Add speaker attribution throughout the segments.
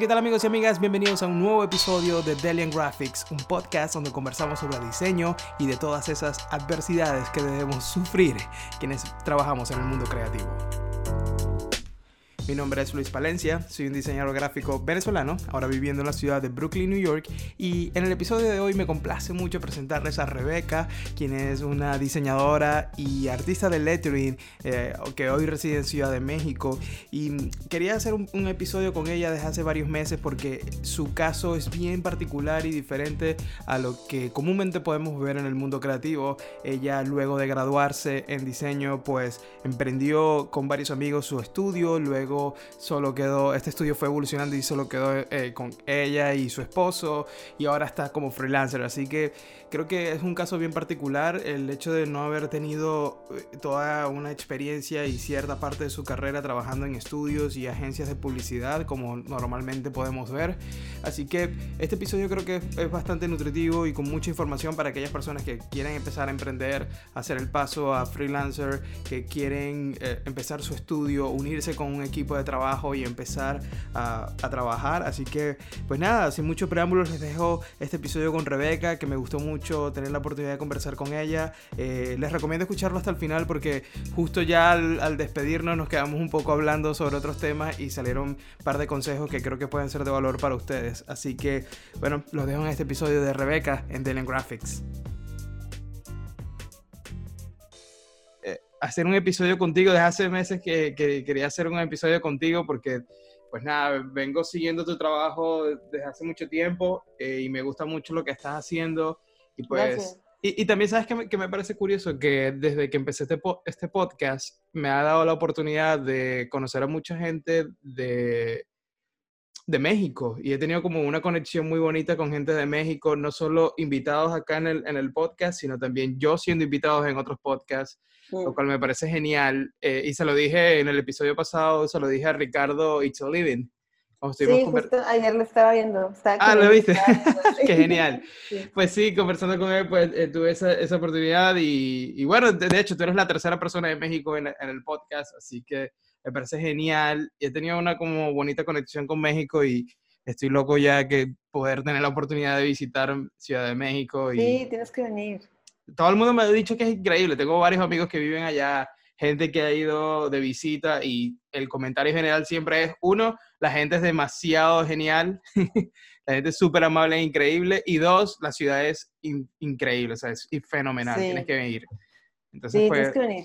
Speaker 1: ¿qué tal amigos y amigas? Bienvenidos a un nuevo episodio de Delian Graphics, un podcast donde conversamos sobre diseño y de todas esas adversidades que debemos sufrir quienes trabajamos en el mundo creativo. Mi nombre es Luis Palencia, soy un diseñador gráfico venezolano, ahora viviendo en la ciudad de Brooklyn, New York, y en el episodio de hoy me complace mucho presentarles a Rebeca, quien es una diseñadora y artista de lettering eh, que hoy reside en Ciudad de México, y quería hacer un, un, episodio con ella desde hace varios meses porque su caso es bien particular y diferente a lo que comúnmente podemos ver en el mundo creativo. Ella luego de graduarse en diseño pues emprendió con varios amigos su estudio, luego solo quedó, este estudio fue evolucionando y solo quedó eh, con ella y su esposo y ahora está como freelancer. Así que creo que es un caso bien particular el hecho de no haber tenido eh, toda una experiencia y cierta parte de su carrera trabajando en estudios y agencias de publicidad como normalmente podemos ver. Así que este episodio creo que es bastante nutritivo y con mucha información para aquellas personas que quieren empezar a emprender, hacer el paso a freelancer, que quieren eh, empezar su estudio, unirse con un equipo de trabajo y empezar a, a, trabajar. Así que, pues nada, sin mucho preámbulos, les dejo este episodio con Rebeca, que me gustó mucho tener la oportunidad de conversar con ella. Eh, les recomiendo escucharlo hasta el final porque justo ya al, al, despedirnos nos quedamos un poco hablando sobre otros temas y salieron un par de consejos que creo que pueden ser de valor para ustedes. Así que, bueno, los dejo en este episodio de Rebeca en Delen Graphics. hacer un episodio contigo. Desde hace meses que, que, quería hacer un episodio contigo porque, pues nada, vengo siguiendo tu trabajo desde hace mucho tiempo eh, y me gusta mucho lo que estás haciendo. Y pues... Y, y, también sabes que me, que me, parece curioso que desde que empecé este, po este podcast me ha dado la oportunidad de conocer a mucha gente de, de México y he tenido como una conexión muy bonita con gente de México, no solo invitados acá en el, en el podcast, sino también yo siendo invitados en otros podcasts, lo cual me parece genial. Eh, y se lo dije en el episodio pasado, se lo dije a Ricardo It's a Living.
Speaker 2: Sí, justo ayer lo estaba viendo. Estaba
Speaker 1: ah, ¿lo viste? Qué genial. Sí. Pues sí, conversando con él, pues eh, tuve esa, esa oportunidad y, y, bueno, de, de, hecho, tú eres la tercera persona de México en, en el podcast, así que me parece genial. He tenido una como bonita conexión con México y estoy loco ya que poder tener la oportunidad de visitar Ciudad de México. Y
Speaker 2: sí, tienes que venir.
Speaker 1: Todo el mundo me ha dicho que es increíble. Tengo varios amigos que viven allá, gente que ha ido de visita y el comentario general siempre es, uno, la gente es demasiado genial, la gente es súper amable e increíble, y dos, la ciudad es in increíble, o sea, es fenomenal, sí. tienes que venir.
Speaker 2: Entonces, sí, tienes que venir.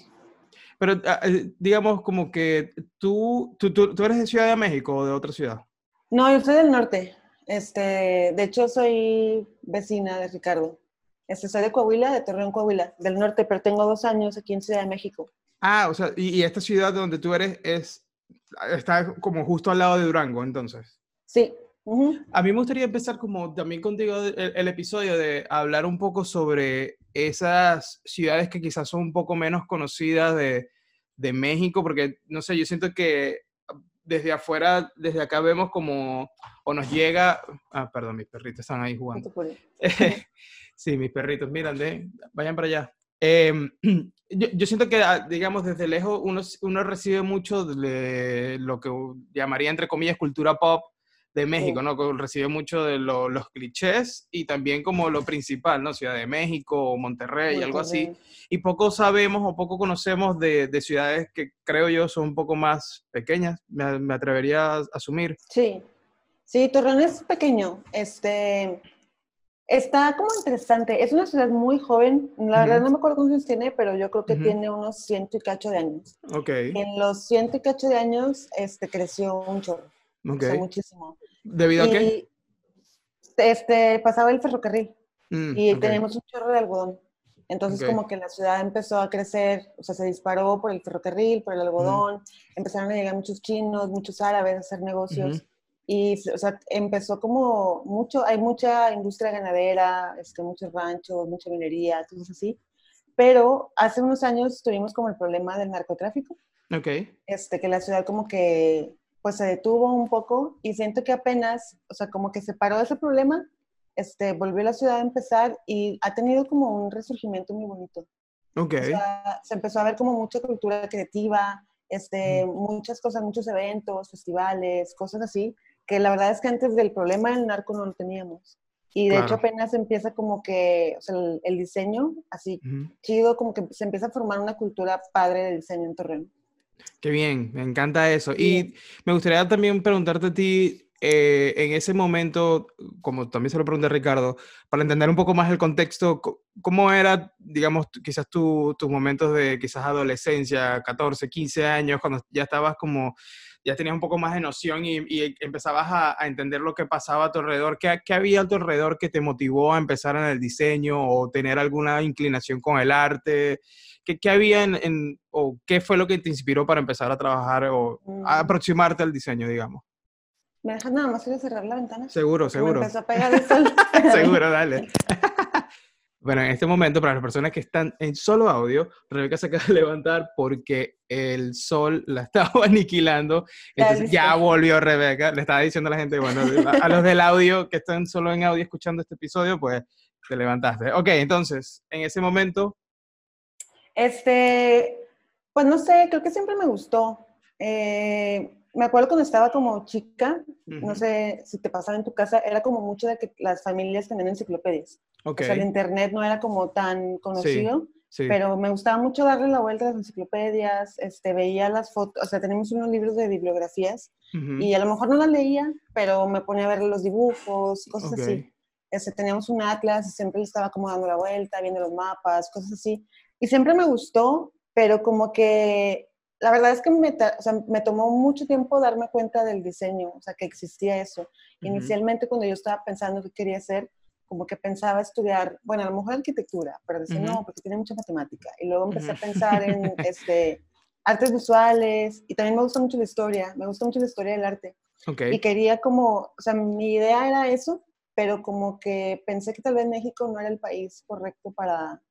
Speaker 1: Pero ah, eh, digamos como que tú, tú, tú, tú, eres de Ciudad de México o de otra ciudad.
Speaker 2: No, yo soy del norte. Este, de hecho, soy vecina de Ricardo. Este, soy de Coahuila, de Torreón, Coahuila, del norte, pero tengo dos años aquí en Ciudad de México.
Speaker 1: Ah, o sea, y, y esta ciudad donde tú eres es, está como justo al lado de Durango, entonces.
Speaker 2: Sí,
Speaker 1: Uh -huh. A mí me gustaría empezar como también contigo el, el, episodio de hablar un poco sobre esas ciudades que quizás son un poco menos conocidas de, de México, porque no sé, yo siento que desde afuera, desde acá vemos como, o nos llega, ah, perdón, mis perritos están ahí jugando. sí, mis perritos, miran, de, vayan para allá. Eh, yo, yo, siento que, ah, digamos, desde lejos uno, uno recibe mucho de lo que llamaría, entre comillas, cultura pop, de México, ¿no? Recibe mucho de lo, los clichés y también como lo principal, ¿no? Ciudad de México o Monterrey, Monterrey. algo así. Y poco sabemos o poco conocemos de, de, ciudades que creo yo son un poco más pequeñas, me, me, atrevería a asumir.
Speaker 2: Sí, sí, Torreón es pequeño. Este, está como interesante. Es una ciudad muy joven. La uh -huh. verdad no me acuerdo cuántos años tiene, pero yo creo que uh -huh. tiene unos ciento y cacho de años.
Speaker 1: Ok.
Speaker 2: En los ciento y cacho de años este, creció un chorro.
Speaker 1: Okay.
Speaker 2: O sea, muchísimo.
Speaker 1: ¿Debido
Speaker 2: y,
Speaker 1: a qué?
Speaker 2: Este, pasaba el ferrocarril mm, y okay. teníamos un chorro de algodón. Entonces okay. como que la ciudad empezó a crecer, o sea, se disparó por el ferrocarril, por el algodón, mm. empezaron a llegar muchos chinos, muchos árabes a hacer negocios. Y, o sea, empezó como mucho, hay mucha industria ganadera, este, muchos ranchos, mucha minería, cosas así. Pero hace unos años tuvimos como el problema del narcotráfico.
Speaker 1: Ok.
Speaker 2: Este, que la ciudad como que pues se detuvo un poco y siento que apenas, o sea, como que se paró ese problema, este, volvió la ciudad a empezar y ha tenido como un resurgimiento muy bonito.
Speaker 1: Ok.
Speaker 2: O sea, se empezó a ver como mucha cultura creativa, este, mm. muchas cosas, muchos eventos, festivales, cosas así, que la verdad es que antes del problema del narco no lo teníamos. Y de hecho apenas empieza como que, o sea, el, diseño, así chido, como que se empieza a formar una cultura padre de diseño en Torreón.
Speaker 1: Qué bien, me encanta eso. Y me gustaría también preguntarte a ti, eh, en ese momento, como también se lo pregunté a Ricardo, para entender un poco más el contexto, ¿cómo era, digamos, quizás tus momentos de quizás adolescencia, 14, 15 años, cuando ya estabas como, ya tenías un poco más de noción y, empezabas a, entender lo que pasaba a tu alrededor? ¿Qué, ¿Qué, había a tu alrededor que te motivó a empezar en el diseño o tener alguna inclinación con el arte? ¿Qué, qué había en, o qué fue lo que te inspiró para empezar a trabajar o a mm. aproximarte al diseño, digamos?
Speaker 2: ¿Me dejas nada más ir a cerrar la ventana?
Speaker 1: Seguro, seguro.
Speaker 2: Me a pegar el sol.
Speaker 1: seguro, dale. bueno, en este momento, para las personas que están en solo audio, Rebeca se acaba de levantar porque el sol la estaba aniquilando. Entonces ya, volvió Rebeca. Le estaba diciendo a la gente, bueno, a, los del audio que están solo en audio escuchando este episodio, pues te levantaste. Ok, entonces, en ese momento.
Speaker 2: Este, pues no sé, creo que siempre me gustó. Eh, me acuerdo cuando estaba como chica, no sé si te pasaba en tu casa, era como mucho de que las familias tenían enciclopedias. O sea, el internet no era como tan conocido, pero me gustaba mucho darle la vuelta a las enciclopedias, este, veía las fotos, o sea, tenemos unos libros de bibliografías y a lo mejor no las leía, pero me ponía a ver los dibujos, cosas así. Este, teníamos un atlas y siempre le estaba como dando la vuelta, viendo los mapas, cosas así. Y siempre me gustó, pero como que la verdad es que me, o sea, me, tomó mucho tiempo darme cuenta del diseño, o sea, que existía eso. Inicialmente cuando yo estaba pensando qué quería hacer, como que pensaba estudiar, bueno, a lo mejor arquitectura, pero decía, no, porque tiene mucha matemática. Y luego empecé a pensar en este, artes visuales y también me gusta mucho la historia, me gusta mucho la historia del arte. Y quería como, o sea, mi idea era eso, pero como que pensé que tal vez México no era el país correcto para,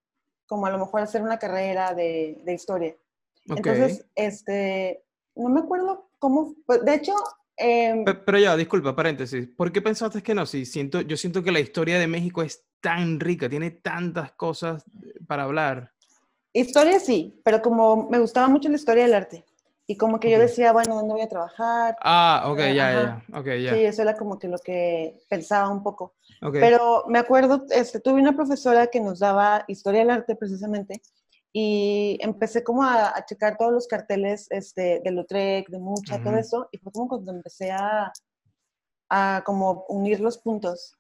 Speaker 2: como a lo mejor hacer una carrera de, de historia. Entonces, este, no me acuerdo cómo, pues, de hecho...
Speaker 1: Em, pero, ya, disculpa, paréntesis, ¿por qué pensaste que no? Sí, siento, yo siento que la historia de México es tan rica, tiene tantas cosas para hablar.
Speaker 2: Historia sí, pero como me gustaba mucho la historia del arte. Y como que yo decía, bueno, ¿dónde voy a trabajar?
Speaker 1: Ah, ok, ya, ya, ok, ya.
Speaker 2: Sí, eso era como que lo que pensaba un poco. Pero me acuerdo, este, tuve una profesora que nos daba historia del arte precisamente, y empecé como a, checar todos los carteles este, de Lautrec, de Mucha, todo eso, y fue como cuando empecé a, a como unir los puntos.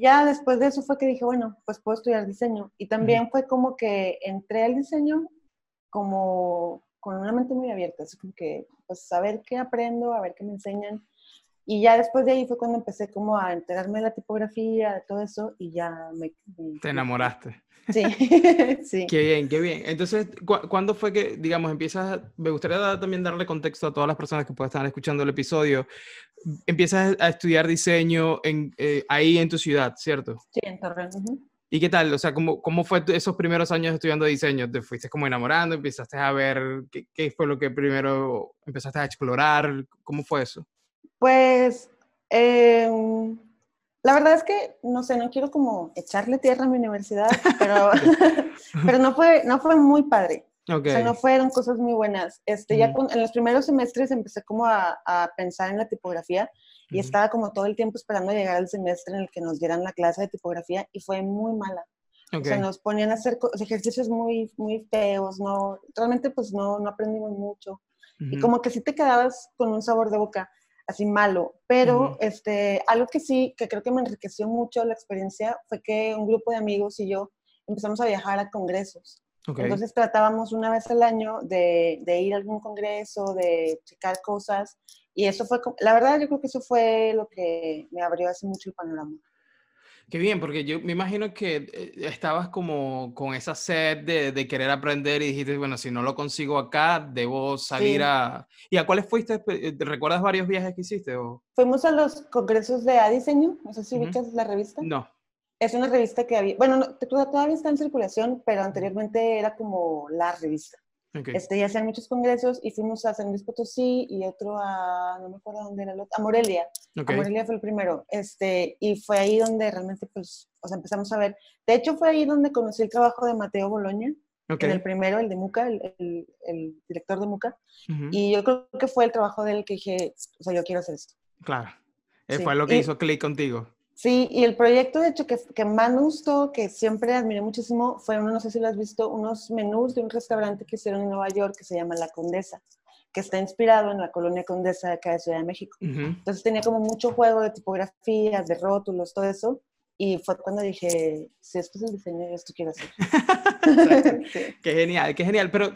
Speaker 2: Ya después de eso fue que dije, bueno, pues puedo estudiar diseño. Y también fue como que entré al diseño como con una mente muy abierta, así como que, pues, a ver qué aprendo, a ver qué me enseñan. Y ya después de ahí fue cuando empecé como a enterarme de la tipografía, de todo eso, y ya me...
Speaker 1: Te enamoraste.
Speaker 2: Sí, sí.
Speaker 1: Qué bien, qué bien. Entonces, ¿cuándo fue que, digamos, empiezas, me gustaría también darle contexto a todas las personas que puedan estar escuchando el episodio, empiezas a estudiar diseño en, eh, ahí en tu ciudad, ¿cierto?
Speaker 2: Sí, en Torreón.
Speaker 1: ¿Y qué tal? O sea, ¿cómo, ¿cómo fue esos primeros años estudiando diseño? ¿Te fuiste como enamorando? ¿Empezaste a ver qué, qué fue lo que primero empezaste a explorar? ¿Cómo fue eso?
Speaker 2: Pues... Eh, la verdad es que, no sé, no quiero como echarle tierra a mi universidad, pero, pero no, fue, no fue muy padre. O sea, no fueron cosas muy buenas. Este, Ya en los primeros semestres empecé como a, a pensar en la tipografía y estaba como todo el tiempo esperando llegar al semestre en el que nos dieran la clase de tipografía y fue muy mala. O sea, nos ponían a hacer ejercicios muy, muy feos, no, realmente pues no, no aprendimos mucho. Y como que sí te quedabas con un sabor de boca así malo, pero este, algo que sí, que creo que me enriqueció mucho la experiencia fue que un grupo de amigos y yo empezamos a viajar a congresos. Entonces tratábamos una vez al año de, de, ir a algún congreso, de checar cosas, y eso fue, la verdad yo creo que eso fue lo que me abrió hace mucho el panorama.
Speaker 1: Qué bien, porque yo me imagino que eh, estabas como con esa sed de, querer aprender y dijiste, bueno, si no lo consigo acá, debo salir a... ¿Y a cuáles fuiste? Eh, ¿Recuerdas varios viajes que hiciste? O...
Speaker 2: Fuimos a los congresos de A Diseño, no sé si uh la revista.
Speaker 1: No.
Speaker 2: Es una revista que había, bueno, todavía está en circulación, pero anteriormente era como la revista. Este, y hacían muchos congresos y fuimos a San Luis Potosí y otro a, no me acuerdo dónde era el otro, a Morelia. A Morelia fue el primero. Este, y fue ahí donde realmente, pues, o sea, empezamos a ver. De hecho, fue ahí donde conocí el trabajo de Mateo Boloña, en el primero, el de Muca, el, el, director de Muca. Y yo creo que fue el trabajo de él que dije, o sea, yo quiero hacer esto.
Speaker 1: Claro. Eh, fue lo que hizo clic contigo.
Speaker 2: Sí, y el proyecto, de hecho, que, que más me gustó, que siempre admiré muchísimo, fue, no sé si lo has visto, unos menús de un restaurante que hicieron en Nueva York que se llama La Condesa, que está inspirado en la colonia Condesa de acá de Ciudad de México. Entonces tenía como mucho juego de tipografías, de rótulos, todo eso. Y fue cuando dije, si esto es el diseño, esto quiero hacer.
Speaker 1: Qué genial, qué genial. Pero,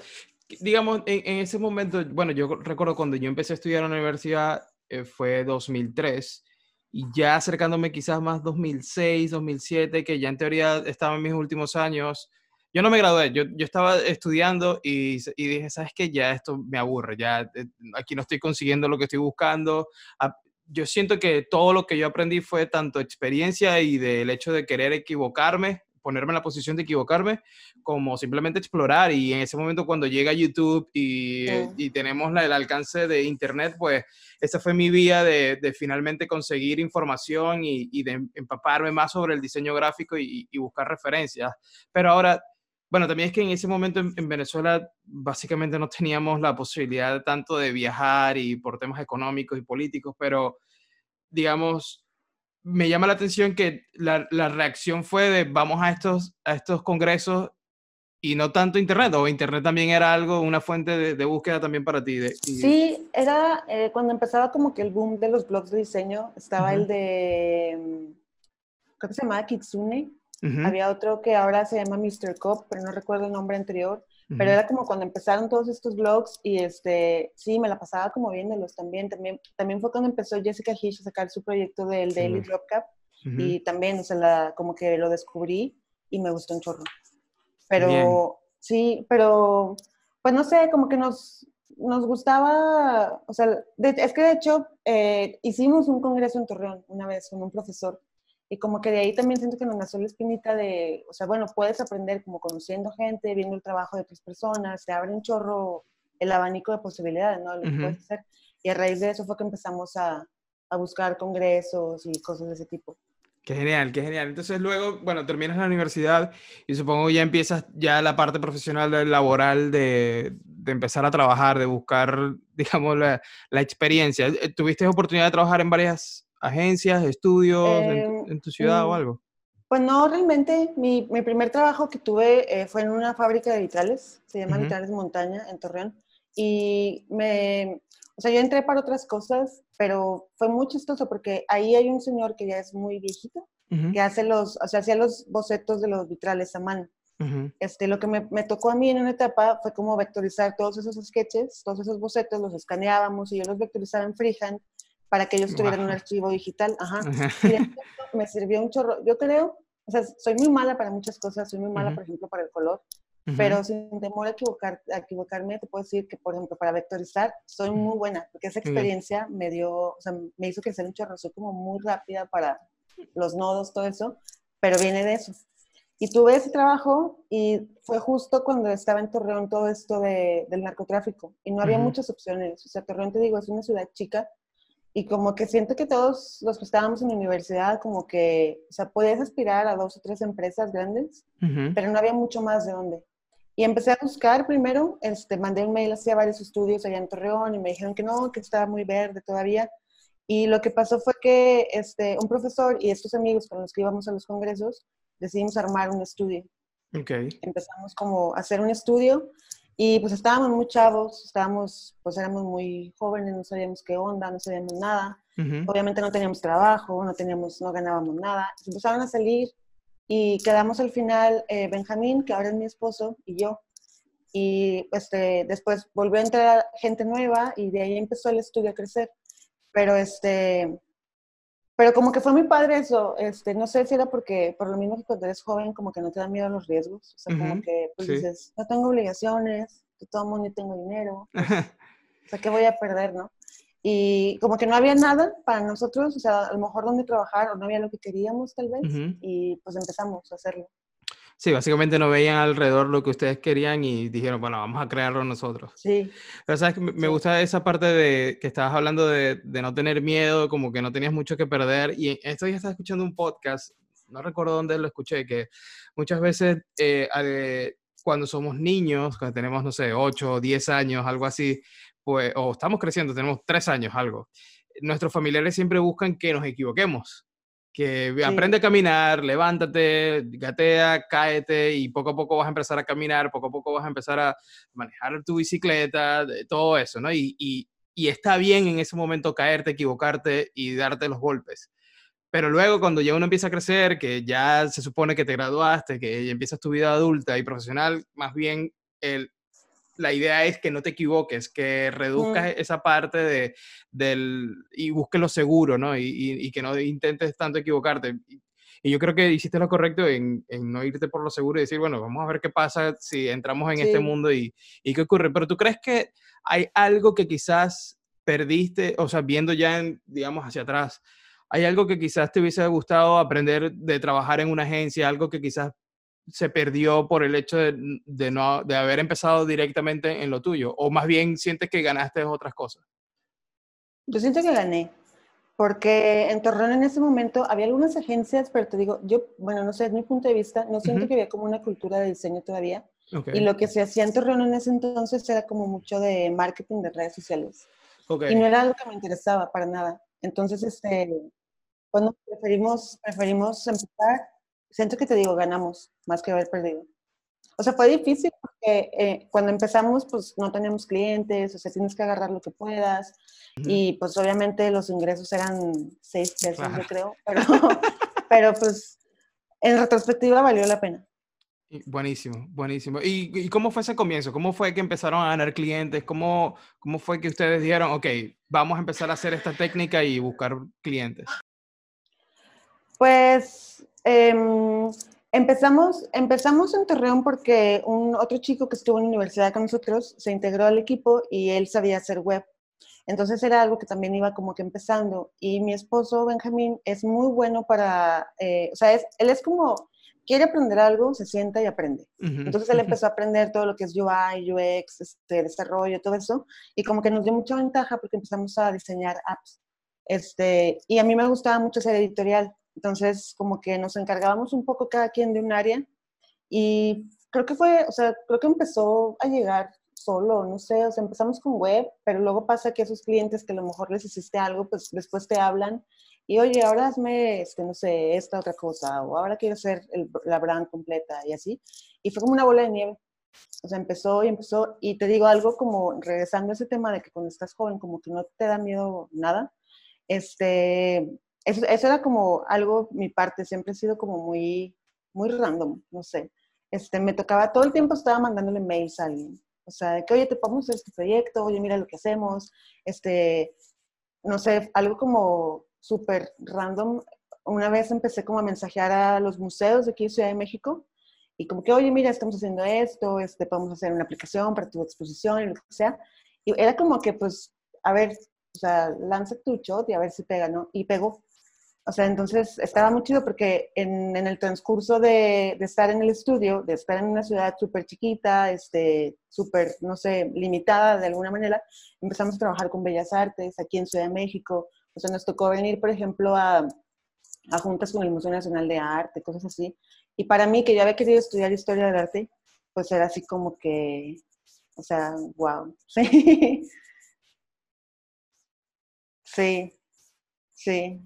Speaker 1: digamos, en, ese momento, bueno, yo recuerdo cuando yo empecé a estudiar en la universidad, eh, fue 2003 y ya acercándome quizás más 2006, 2007, que ya en teoría estaba en mis últimos años, yo no me gradué, yo, yo estaba estudiando y, y, dije, ¿sabes qué? Ya esto me aburre, ya eh, aquí no estoy consiguiendo lo que estoy buscando. Ah, yo siento que todo lo que yo aprendí fue tanto experiencia y del hecho de querer equivocarme ponerme en la posición de equivocarme, como simplemente explorar. Y en ese momento cuando llega YouTube y, y tenemos el alcance de Internet, pues esa fue mi vía de, de finalmente conseguir información y, y, de empaparme más sobre el diseño gráfico y, y, buscar referencias. Pero ahora, bueno, también es que en ese momento en, en, Venezuela básicamente no teníamos la posibilidad tanto de viajar y por temas económicos y políticos, pero digamos, me llama la atención que la, la, reacción fue de vamos a estos, a estos congresos y no tanto Internet, o Internet también era algo, una fuente de, de búsqueda también para ti. De,
Speaker 2: Sí, era eh, cuando empezaba como que el boom de los blogs de diseño, estaba uh -huh. el de, mm, creo que se llamaba Kitsune, uh -huh. había otro que ahora se llama Mr. Cop, pero no recuerdo el nombre anterior, pero era como cuando empezaron todos estos blogs y este, sí, me la pasaba como viéndolos también. También, también fue cuando empezó Jessica Hish a sacar su proyecto del sí. Daily Drop Cap uh -huh. y también, o sea, la, como que lo descubrí y me gustó un chorro. Pero Bien. sí, pero pues no sé, como que nos, nos gustaba, o sea, de, es que de hecho eh, hicimos un congreso en Torreón una vez con un profesor y como que de ahí también siento que nos nació la espinita de, o sea, bueno, puedes aprender como conociendo gente, viendo el trabajo de otras personas, te abre un chorro el abanico de posibilidades, ¿no? Lo que uh -huh. puedes hacer. Y a raíz de eso fue que empezamos a, a, buscar congresos y cosas de ese tipo.
Speaker 1: Qué genial, qué genial. Entonces luego, bueno, terminas la universidad y supongo ya empiezas ya la parte profesional, laboral de, de empezar a trabajar, de buscar, digamos, la, la experiencia. ¿Tuviste oportunidad de trabajar en varias agencias, estudios eh, en, en, tu ciudad mm, o algo?
Speaker 2: Pues no, realmente. Mi, mi primer trabajo que tuve eh, fue en una fábrica de vitrales, se llama uh -huh. Vitrales Montaña, en Torreón. Y me, o sea, yo entré para otras cosas, pero fue muy chistoso porque ahí hay un señor que ya es muy viejito, uh -huh. que hace los, o sea, hacía los bocetos de los vitrales a mano. Uh -huh. este, lo que me, me, tocó a mí en una etapa fue como vectorizar todos esos sketches, todos esos bocetos, los escaneábamos y yo los vectorizaba en freehand para que ellos tuvieran wow. un archivo digital. Ajá. Y me sirvió un chorro. Yo creo, o sea, soy muy mala para muchas cosas, soy muy mala, uh -huh. por ejemplo, para el color, uh -huh. pero sin temor a, equivocar, a equivocarme, te puedo decir que, por ejemplo, para vectorizar, soy muy buena, porque esa experiencia me dio, o sea, me hizo crecer un chorro, soy como muy rápida para los nodos, todo eso, pero viene de eso. Y tuve ese trabajo y fue justo cuando estaba en Torreón todo esto de, del narcotráfico y no había muchas opciones. O sea, Torreón, te digo, es una ciudad chica y como que siento que todos los que estábamos en la universidad, como que, o sea, podías aspirar a dos o tres empresas grandes, uh -huh. pero no había mucho más de dónde. Y empecé a buscar primero, este, mandé un mail hacia varios estudios allá en Torreón y me dijeron que no, que estaba muy verde todavía. Y lo que pasó fue que este, un profesor y estos amigos con los que íbamos a los congresos decidimos armar un estudio.
Speaker 1: Okay.
Speaker 2: Empezamos como a hacer un estudio y pues estábamos muy chavos, estábamos, pues éramos muy jóvenes, no sabíamos qué onda, no sabíamos nada. Uh -huh. Obviamente no teníamos trabajo, no teníamos, no ganábamos nada. Empezaron a salir y quedamos al final eh, Benjamín, que ahora es mi esposo, y yo. Y este, después volvió a entrar gente nueva y de ahí empezó el estudio a crecer. Pero este, pero como que fue muy padre eso, este, no sé si era porque, por lo mismo que cuando eres joven, como que no te dan miedo a los riesgos, o sea, uh -huh. como que pues sí. dices, no tengo obligaciones, que todo el mundo tengo dinero, pues, o sea, ¿qué voy a perder, no? Y como que no había nada para nosotros, o sea, a lo mejor donde trabajar, o no había lo que queríamos tal vez, uh -huh. y pues empezamos a hacerlo.
Speaker 1: Sí, básicamente no veían alrededor lo que ustedes querían y dijeron, bueno, vamos a crearlo nosotros.
Speaker 2: Sí.
Speaker 1: Pero sabes que me sí. gusta esa parte de que estabas hablando de, de, no tener miedo, como que no tenías mucho que perder. Y esto ya estaba escuchando un podcast, no recuerdo dónde lo escuché, que muchas veces eh, cuando somos niños, cuando tenemos, no sé, 8 o 10 años, algo así, pues, o estamos creciendo, tenemos 3 años, algo nuestros familiares siempre buscan que nos equivoquemos que aprende a caminar, levántate, gatea, cáete y poco a poco vas a empezar a caminar, poco a poco vas a empezar a manejar tu bicicleta, todo eso, ¿no? Y, y, y está bien en ese momento caerte, equivocarte y darte los golpes. Pero luego cuando ya uno empieza a crecer, que ya se supone que te graduaste, que ya empiezas tu vida adulta y profesional, más bien el, la idea es que no te equivoques, que reduzcas esa parte de, del, y busques lo seguro, ¿no? Y, y, que no intentes tanto equivocarte. Y yo creo que hiciste lo correcto en, en, no irte por lo seguro y decir, bueno, vamos a ver qué pasa si entramos en este mundo y, y, qué ocurre. Pero tú crees que hay algo que quizás perdiste, o sea, viendo ya, digamos, hacia atrás, hay algo que quizás te hubiese gustado aprender de trabajar en una agencia, algo que quizás se perdió por el hecho de, no, de haber empezado directamente en lo tuyo? ¿O más bien sientes que ganaste otras cosas?
Speaker 2: Yo siento que gané, porque en Torreón en ese momento había algunas agencias, pero te digo, yo, bueno, no sé, es mi punto de vista, no siento que había como una cultura de diseño todavía. Y lo que se hacía en Torreón en ese entonces era como mucho de marketing de redes sociales. Y no era algo que me interesaba para nada. Entonces, este, cuando preferimos, preferimos empezar siento que te digo, ganamos más que haber perdido. O sea, fue difícil porque eh, cuando empezamos, pues no teníamos clientes, o sea, tienes que agarrar lo que puedas. Y pues obviamente los ingresos eran seis pesos, yo creo, pero, pero pues en retrospectiva valió la pena.
Speaker 1: Buenísimo, buenísimo. ¿Y, ¿Y, cómo fue ese comienzo? ¿Cómo fue que empezaron a ganar clientes? ¿Cómo, ¿Cómo fue que ustedes dijeron, ok, vamos a empezar a hacer esta técnica y buscar clientes?
Speaker 2: Pues Em, empezamos, empezamos en Torreón porque un otro chico que estuvo en la universidad con nosotros se integró al equipo y él sabía hacer web. Entonces era algo que también iba como que empezando. Y mi esposo Benjamín es muy bueno para, eh, o sea, es, él es como, quiere aprender algo, se sienta y aprende. Entonces él empezó a aprender todo lo que es UI, UX, este, desarrollo, todo eso. Y como que nos dio mucha ventaja porque empezamos a diseñar apps. Este, y a mí me gustaba mucho ser editorial. Entonces, como que nos encargábamos un poco cada quien de un área y creo que fue, o sea, creo que empezó a llegar solo, no sé, o sea, empezamos con web, pero luego pasa que esos clientes que a lo mejor les hiciste algo, pues después te hablan y oye, ahora hazme, este, no sé, esta otra cosa, o ahora quiero hacer la brand completa y así. Y fue como una bola de nieve. O sea, empezó y empezó. Y te digo algo como, regresando a ese tema de que cuando estás joven, como que no te da miedo nada. Este, eso, era como algo, mi parte, siempre he sido como muy, muy random, no sé. Este, me tocaba, todo el tiempo estaba mandándole mails a alguien. O sea, que, oye, te podemos hacer este proyecto, oye, mira lo que hacemos. Este, no sé, algo como súper random. Una vez empecé como a mensajear a los museos de aquí en Ciudad de México y como que, oye, mira, estamos haciendo esto, este, podemos hacer una aplicación para tu exposición y lo que sea. Y era como que, pues, a ver, o sea, lanza tu shot y a ver si pega, ¿no? Y pegó. O sea, entonces estaba muy chido porque en, el transcurso de, de, estar en el estudio, de estar en una ciudad súper chiquita, este, súper, no sé, limitada de alguna manera, empezamos a trabajar con Bellas Artes aquí en Ciudad de México. O sea, nos tocó venir, por ejemplo, a, a juntas con el Museo Nacional de Arte, cosas así. Y para mí, que ya había querido estudiar historia del arte, pues era así como que, o sea, wow. Sí. Sí. Sí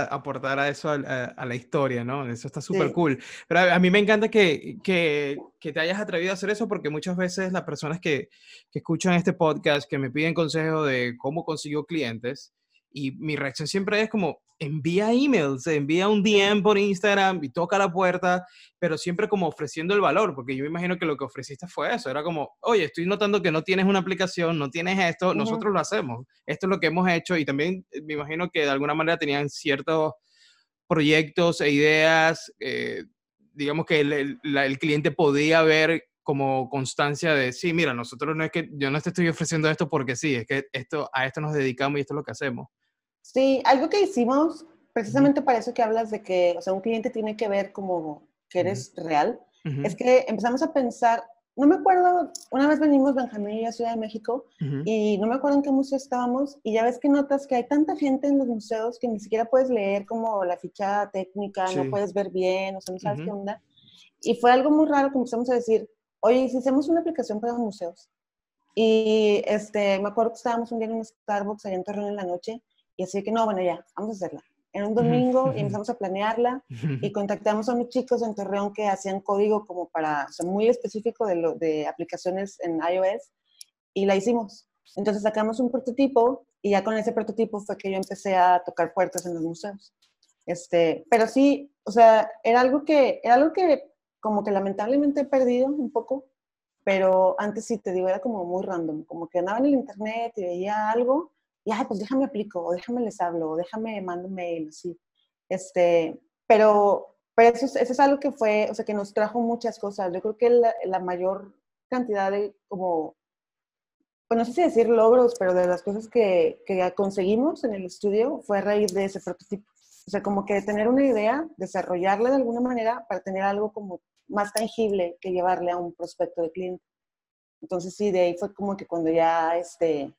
Speaker 1: aportar a eso a, la historia, ¿no? Eso está súper cool. Pero a, mí me encanta que, que, que, te hayas atrevido a hacer eso porque muchas veces las personas que, que escuchan este podcast, que me piden consejo de cómo consiguió clientes, y mi reacción siempre es como, envía emails, envía un DM por Instagram y toca la puerta, pero siempre como ofreciendo el valor, porque yo me imagino que lo que ofreciste fue eso, era como, oye, estoy notando que no tienes una aplicación, no tienes esto, nosotros lo hacemos, esto es lo que hemos hecho y también eh, me imagino que de alguna manera tenían ciertos proyectos e ideas, eh, digamos que el, el, cliente podía ver como constancia de, sí, mira, nosotros no es que yo no te estoy ofreciendo esto porque sí, es que esto, a esto nos dedicamos y esto es lo que hacemos.
Speaker 2: Sí, algo que hicimos, precisamente para eso que hablas de que, o sea, un cliente tiene que ver como que eres real, es que empezamos a pensar, no me acuerdo, una vez venimos Benjamín y a Ciudad de México y no me acuerdo en qué museo estábamos y ya ves que notas que hay tanta gente en los museos que ni siquiera puedes leer como la ficha técnica, no puedes ver bien, o sea, no sabes qué onda. Y fue algo muy raro que empezamos a decir, oye, si hacemos una aplicación para los museos? Y este, me acuerdo que estábamos un día en un Starbucks allá en Torreón en la noche y así que no, bueno, ya, vamos a hacerla. En un domingo y empezamos a planearla y contactamos a unos chicos en Torreón que hacían código como para, o sea, muy específico de, lo, de aplicaciones en iOS y la hicimos. Entonces sacamos un prototipo y ya con ese prototipo fue que yo empecé a tocar puertas en los museos. Este, pero sí, o sea, era algo que, era algo que como que lamentablemente he perdido un poco, pero antes sí te digo, era como muy random, como que andaba en el internet y veía algo y, ay, pues déjame aplico, o déjame les hablo, o déjame mando un mail, así. Este, pero, pero eso, eso, es algo que fue, o sea, que nos trajo muchas cosas. Yo creo que la, la mayor cantidad de como pues no sé si decir logros, pero de las cosas que, que, conseguimos en el estudio fue a raíz de ese prototipo. O sea, como que tener una idea, desarrollarla de alguna manera para tener algo como más tangible que llevarle a un prospecto de cliente. Entonces sí, de ahí fue como que cuando ya, este,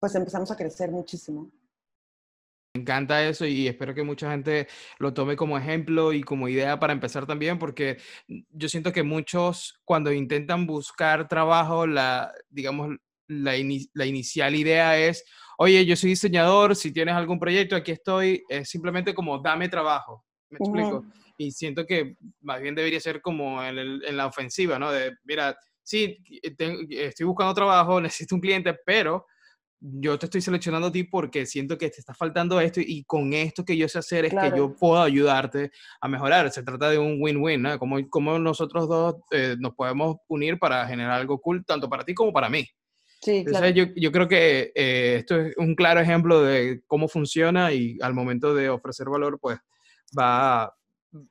Speaker 2: pues empezamos a crecer muchísimo.
Speaker 1: Me encanta eso y espero que mucha gente lo tome como ejemplo y como idea para empezar también, porque yo siento que muchos cuando intentan buscar trabajo, la, digamos, la, inicial idea es, oye, yo soy diseñador, si tienes algún proyecto, aquí estoy, es simplemente como dame trabajo. ¿Me explico? Y siento que más bien debería ser como en, la ofensiva, ¿no? De, mira, sí, estoy buscando trabajo, necesito un cliente, pero yo te estoy seleccionando a ti porque siento que te está faltando esto y con esto que yo sé hacer es que yo puedo ayudarte a mejorar. Se trata de un win-win, ¿no? Como, como nosotros dos eh, nos podemos unir para generar algo cool, tanto para ti como para mí.
Speaker 2: Sí, claro.
Speaker 1: yo, yo, creo que eh, esto es un claro ejemplo de cómo funciona y al momento de ofrecer valor, pues va,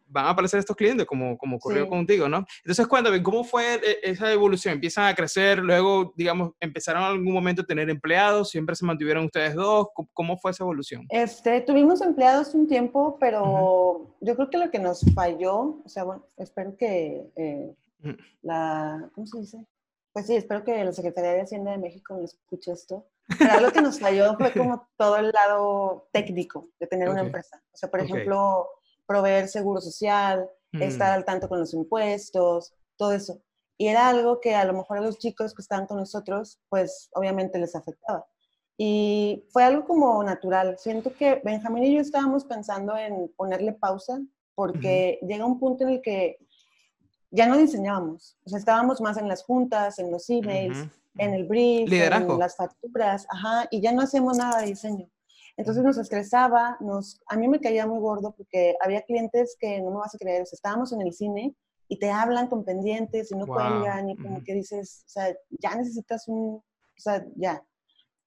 Speaker 1: van a aparecer estos clientes, como, como ocurrió contigo, ¿no? Entonces, cuéntame, ¿cómo fue e, esa evolución? ¿Empiezan a crecer? Luego, digamos, ¿empezaron en algún momento a tener empleados? ¿Siempre se mantuvieron ustedes dos? ¿Cómo fue esa evolución?
Speaker 2: Este, tuvimos empleados un tiempo, pero yo creo que lo que nos falló, o sea, bueno, espero que eh, la, ¿cómo se dice? Pues sí, espero que la Secretaría de Hacienda de México no escuche esto. Pero lo que nos falló fue como todo el lado técnico de tener una empresa. O sea, por ejemplo, proveer seguro social, estar mm. al tanto con los impuestos, todo eso. Y era algo que a lo mejor a los chicos que estaban con nosotros, pues obviamente les afectaba. Y fue algo como natural. Siento que Benjamín y yo estábamos pensando en ponerle pausa porque llega un punto en el que ya no diseñábamos, o sea, estábamos más en las juntas, en los emails, en el brief, en las facturas, ajá, y ya no hacíamos nada de diseño. Entonces nos estresaba, nos, a mí me caía muy gordo porque había clientes que no me vas a creer, o sea, estábamos en el cine y te hablan con pendientes y no cuelgan y como que dices, o sea, ya necesitas un, o sea, ya.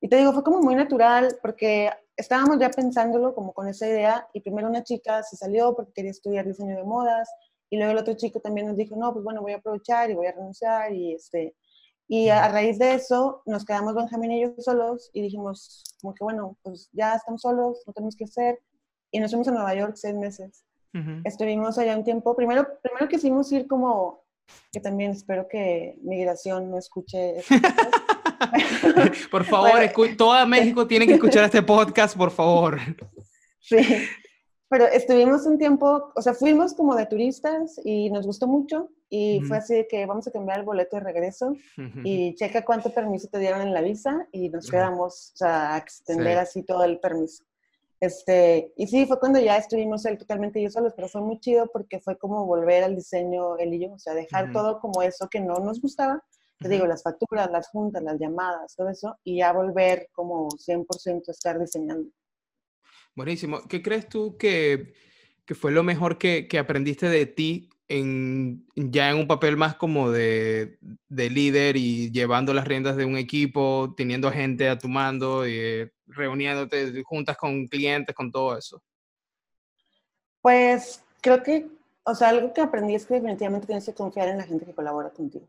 Speaker 2: Y te digo, fue como muy natural porque estábamos ya pensándolo como con esa idea y primero una chica se salió porque quería estudiar diseño de modas y luego el otro chico también nos dijo, no, pues bueno, voy a aprovechar y voy a renunciar. Y, este, y a, raíz de eso nos quedamos Benjamín y yo solos y dijimos, como que bueno, pues ya estamos solos, no tenemos que hacer. Y nos fuimos a Nueva York seis meses. Estuvimos allá un tiempo. Primero, primero quisimos ir como, que también espero que Migración no escuche.
Speaker 1: por favor, toda México tiene que escuchar este podcast, por favor.
Speaker 2: Sí, pero estuvimos un tiempo, o sea, fuimos como de turistas y nos gustó mucho y fue así que vamos a cambiar el boleto de regreso y checa cuánto permiso te dieron en la visa y nos quedamos, o sea, a extender así todo el permiso. Este, y sí, fue cuando ya estuvimos él totalmente yo solos, pero fue muy chido porque fue como volver al diseño él y yo, o sea, dejar todo como eso que no nos gustaba, te digo, las facturas, las juntas, las llamadas, todo eso, y ya volver como 100% a estar diseñando.
Speaker 1: Buenísimo. ¿Qué crees tú que, que fue lo mejor que, que, aprendiste de ti en, ya en un papel más como de, de, líder y llevando las riendas de un equipo, teniendo gente a tu mando, y, eh, reuniéndote juntas con clientes, con todo eso?
Speaker 2: Pues creo que, o sea, algo que aprendí es que definitivamente tienes que confiar en la gente que colabora contigo.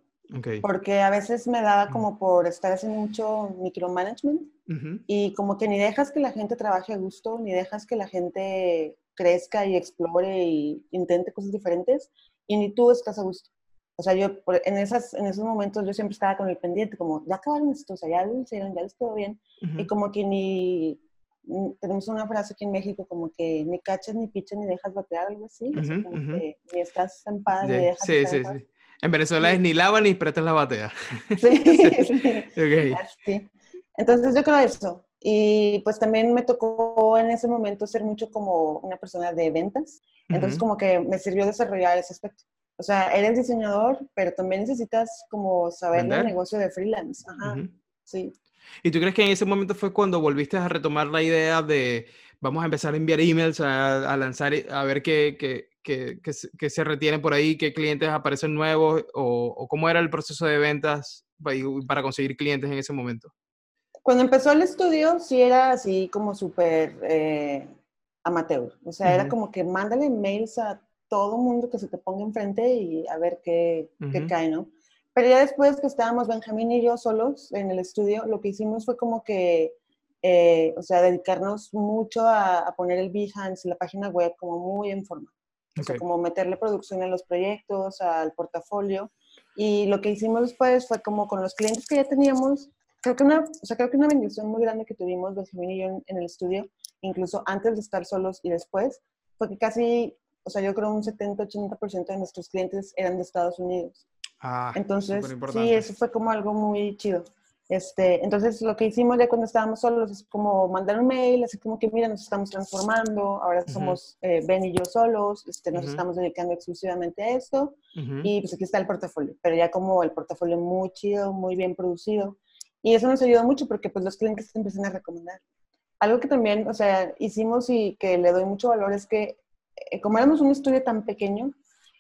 Speaker 2: Porque a veces me daba como por estar haciendo mucho micromanagement y como que ni dejas que la gente trabaje a gusto, ni dejas que la gente crezca y explore y intente cosas diferentes y ni tú estás a gusto. O sea, yo en, esas, en esos momentos yo siempre estaba con el pendiente, como, ya acabaron esto, o sea, ya lo hicieron, ya les quedó bien. Y como que ni, tenemos una frase aquí en México como que ni cachas, ni pichas, ni dejas batear, algo así. o sea, como que ni estás estampada, ni dejas
Speaker 1: sí, sí, sí. En Venezuela es ni lava ni prestas la batea.
Speaker 2: Sí, sí. Entonces yo creo eso. Y pues también me tocó en ese momento ser mucho como una persona de ventas. Entonces como que me sirvió desarrollar ese aspecto. O sea, eres diseñador, pero también necesitas como saber el negocio de freelance. Ajá, sí.
Speaker 1: ¿Y tú crees que en ese momento fue cuando volviste a retomar la idea de vamos a empezar a enviar emails, a, a lanzar, a ver qué, qué, qué, qué, se retienen por ahí, qué clientes aparecen nuevos o, o, cómo era el proceso de ventas para conseguir clientes en ese momento?
Speaker 2: Cuando empezó el estudio, sí era así como súper eh, amateur. O sea, era como que mándale mails a todo mundo que se te ponga enfrente y a ver qué, qué cae, ¿no? Pero ya después que estábamos Benjamín y yo solos en el estudio, lo que hicimos fue como que, eh, o sea, dedicarnos mucho a, poner el Behance, la página web, como muy en forma. O sea, como meterle producción a los proyectos, al portafolio. Y lo que hicimos después fue como con los clientes que ya teníamos, creo que una, o sea, creo que una bendición muy grande que tuvimos Benjamín y yo en, el estudio, incluso antes de estar solos y después, fue que casi, o sea, yo creo un 70-80% de nuestros clientes eran de Estados Unidos. Ah, entonces, sí, eso fue como algo muy chido. Este, entonces, lo que hicimos ya cuando estábamos solos es como mandar un mail, así como que, mira, nos estamos transformando, ahora somos eh, Ben y yo solos, este, nos estamos dedicando exclusivamente a esto, y pues aquí está el portafolio, pero ya como el portafolio muy chido, muy bien producido, y eso nos ayudó mucho porque pues los clientes te empiezan a recomendar. Algo que también, o sea, hicimos y que le doy mucho valor es que eh, como éramos un estudio tan pequeño,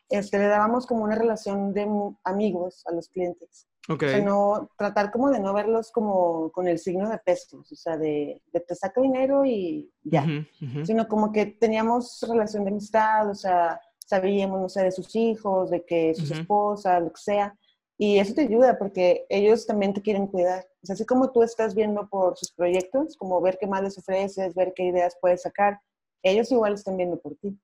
Speaker 2: este, le dábamos como una relación de amigos a los clientes. Okay. O sea, no, tratar como de no verlos como con el signo de pesos, o sea, de, te saca dinero y ya, sino como que teníamos relación de amistad, o sea, sabíamos, no sé, de sus hijos, de que sus esposas, lo que sea. Y eso te ayuda porque ellos también te quieren cuidar. O sea, así como tú estás viendo por sus proyectos, como ver qué más les ofreces, ver qué ideas puedes sacar, ellos igual están viendo por ti.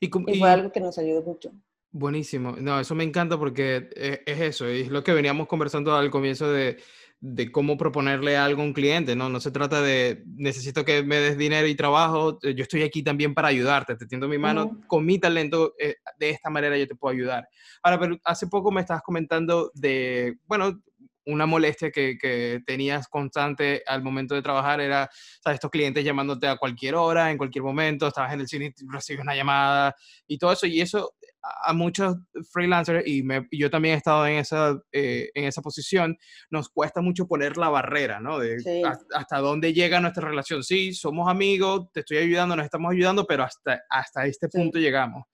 Speaker 2: Y, fue algo que nos ayudó mucho.
Speaker 1: Buenísimo. No, eso me encanta porque eh, es eso, es lo que veníamos conversando al comienzo de, de cómo proponerle algo a un cliente, ¿no? No se trata de necesito que me des dinero y trabajo, eh, yo estoy aquí también para ayudarte, te tiendo mi mano, con mi talento, eh, de esta manera yo te puedo ayudar. Ahora, pero hace poco me estabas comentando de, bueno, una molestia que, que, tenías constante al momento de trabajar era, ¿sabes? Estos clientes llamándote a cualquier hora, en cualquier momento, estabas en el cine recibes una llamada y todo eso. Y eso a muchos freelancers, y, yo también he estado en esa, eh, en esa posición, nos cuesta mucho poner la barrera, ¿no? De hasta, dónde llega nuestra relación. Sí, somos amigos, te estoy ayudando, nos estamos ayudando, pero hasta, hasta este punto llegamos.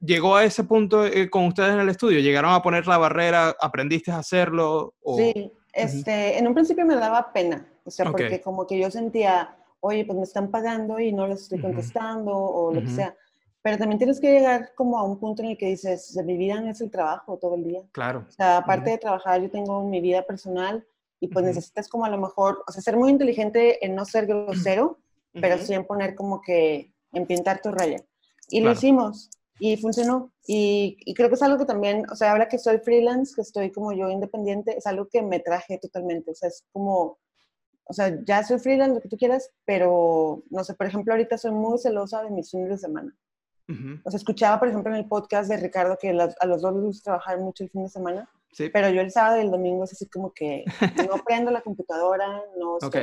Speaker 1: ¿Llegó a ese punto eh, con ustedes en el estudio? ¿Llegaron a poner la barrera? ¿Aprendiste a hacerlo?
Speaker 2: Sí, este, en un principio me daba pena, o sea, porque como que yo sentía, oye, pues me están pagando y no les estoy contestando o lo que sea pero también tienes que llegar como a un punto en el que dices, mi vida no es el trabajo todo el día.
Speaker 1: Claro.
Speaker 2: O sea, aparte de trabajar, yo tengo mi vida personal y pues necesitas como a lo mejor, o sea, ser muy inteligente en no ser grosero, pero sí en poner como que, en pintar tu raya. Y lo hicimos y funcionó. Y, y, creo que es algo que también, o sea, ahora que soy freelance, que estoy como yo independiente, es algo que me traje totalmente. O sea, es como, o sea, ya soy freelance, lo que tú quieras, pero, no sé, por ejemplo, ahorita soy muy celosa de mis fines de semana. O sea, escuchaba, por ejemplo, en el podcast de Ricardo que a los dos les gusta trabajar mucho el fin de semana. Sí. Pero yo el sábado y el domingo es así como que no prendo la computadora, no
Speaker 1: Ok.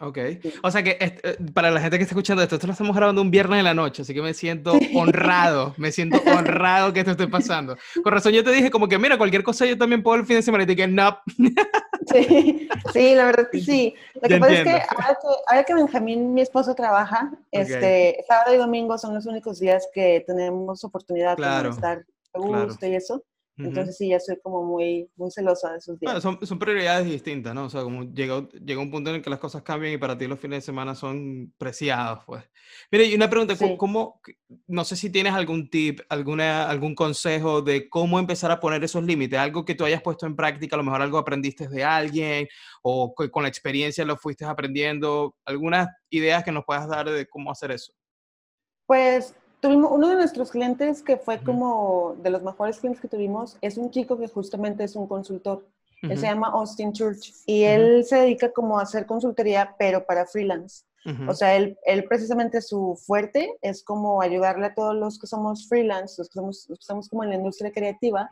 Speaker 1: Ok. O sea que eh, para la gente que está escuchando esto, esto lo estamos grabando un viernes en la noche, así que me siento honrado, me siento honrado que esto esté pasando. Con razón yo te dije como que, mira, cualquier cosa yo también puedo el fin de semana y te dije, no.
Speaker 2: Sí, sí, la verdad que sí. Lo que pasa es que ahora, que Benjamín, mi esposo, trabaja, este, sábado y domingo son los únicos días que tenemos oportunidad de estar a gusto y eso. Entonces sí, ya soy como muy, muy celosa de esos días.
Speaker 1: Bueno, son, son, prioridades distintas, ¿no? O sea, como llega, llega un punto en el que las cosas cambian y para ti los fines de semana son preciados, pues. Mire, y una pregunta, ¿cómo, no sé si tienes algún tip, alguna, algún consejo de cómo empezar a poner esos límites? Algo que tú hayas puesto en práctica, a lo mejor algo aprendiste de alguien o con la experiencia lo fuiste aprendiendo. ¿Algunas ideas que nos puedas dar de cómo hacer eso?
Speaker 2: Pues Tuvimos uno de nuestros clientes que fue como de los mejores clientes que tuvimos, es un chico que justamente es un consultor. Él se llama Austin Church y él se dedica como a hacer consultoría, pero para freelance. O sea, él, él, precisamente su fuerte es como ayudarle a todos los que somos freelance, los que somos, estamos como en la industria creativa,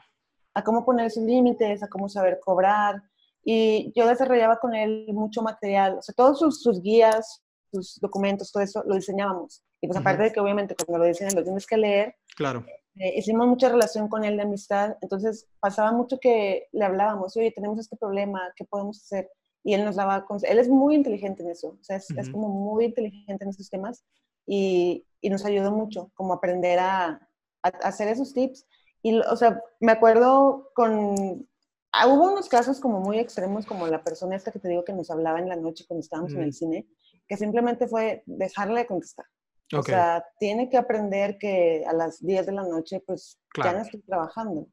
Speaker 2: a cómo poner sus límites, a cómo saber cobrar. Y yo desarrollaba con él mucho material, o sea, todos sus, sus guías, sus documentos, todo eso lo diseñábamos. Y pues aparte de que obviamente cuando lo diseñas lo tienes que leer.
Speaker 1: Claro.
Speaker 2: Eh, hicimos mucha relación con él de amistad, entonces pasaba mucho que le hablábamos, oye, tenemos este problema, ¿qué podemos hacer? Y él nos daba, él es muy inteligente en eso, o sea, es, es como muy inteligente en esos temas y, y nos ayudó mucho como aprender a, a, hacer esos tips. Y, o sea, me acuerdo con, ah, hubo unos casos como muy extremos, como la persona esta que te digo que nos hablaba en la noche cuando estábamos en el cine, que simplemente fue dejarle de contestar. O sea, tiene que aprender que a las 10 de la noche, pues ya no estoy trabajando.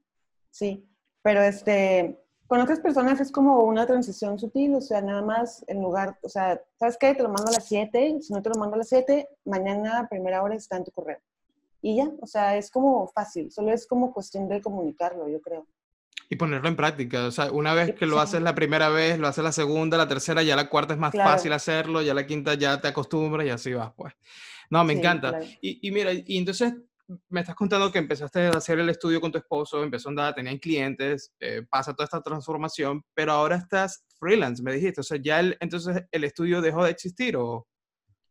Speaker 2: Sí, pero este, con otras personas es como una transición sutil, o sea, nada más en lugar, o sea, ¿sabes qué? Te lo mando a las 7, si no te lo mando a las 7, mañana a primera hora está en tu correo. Y ya, o sea, es como fácil, solo es como cuestión de comunicarlo, yo creo.
Speaker 1: Y ponerlo en práctica, o sea, una vez que lo haces la primera vez, lo haces la segunda, la tercera, ya la cuarta es más fácil hacerlo, ya la quinta ya te acostumbras y así vas, pues. No, me encanta. Y, y, mira, y entonces me estás contando que empezaste a hacer el estudio con tu esposo, empezó a andar, tenían clientes, eh, pasa toda esta transformación, pero ahora estás freelance, me dijiste. O sea, ya el, entonces el estudio dejó de existir o,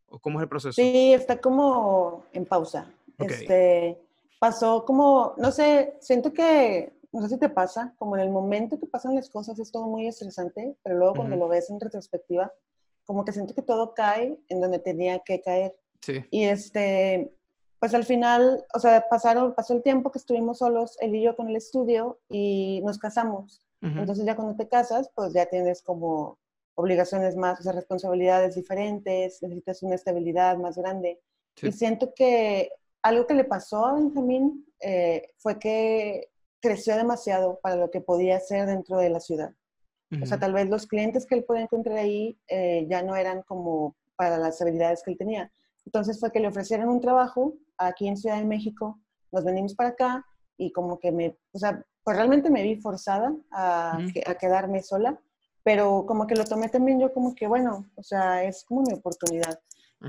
Speaker 1: o, cómo es el proceso?
Speaker 2: Sí, está como en pausa. Este, pasó como, no sé, siento que, no sé si te pasa, como en el momento que pasan las cosas es todo muy estresante, pero luego cuando lo ves en retrospectiva, como que siento que todo cae en donde tenía que caer. Y este, pues al final, o sea, pasaron, pasó el tiempo que estuvimos solos, él y yo con el estudio, y nos casamos. Entonces ya cuando te casas, pues ya tienes como obligaciones más, o sea, responsabilidades diferentes, necesitas una estabilidad más grande. Y siento que algo que le pasó a Benjamín eh, fue que creció demasiado para lo que podía hacer dentro de la ciudad. O sea, tal vez los clientes que él podía encontrar ahí eh, ya no eran como para las habilidades que él tenía. Entonces fue que le ofrecieron un trabajo aquí en Ciudad de México, nos venimos para acá y como que me, o sea, pues realmente me vi forzada a, a quedarme sola, pero como que lo tomé también yo como que, bueno, o sea, es como mi oportunidad.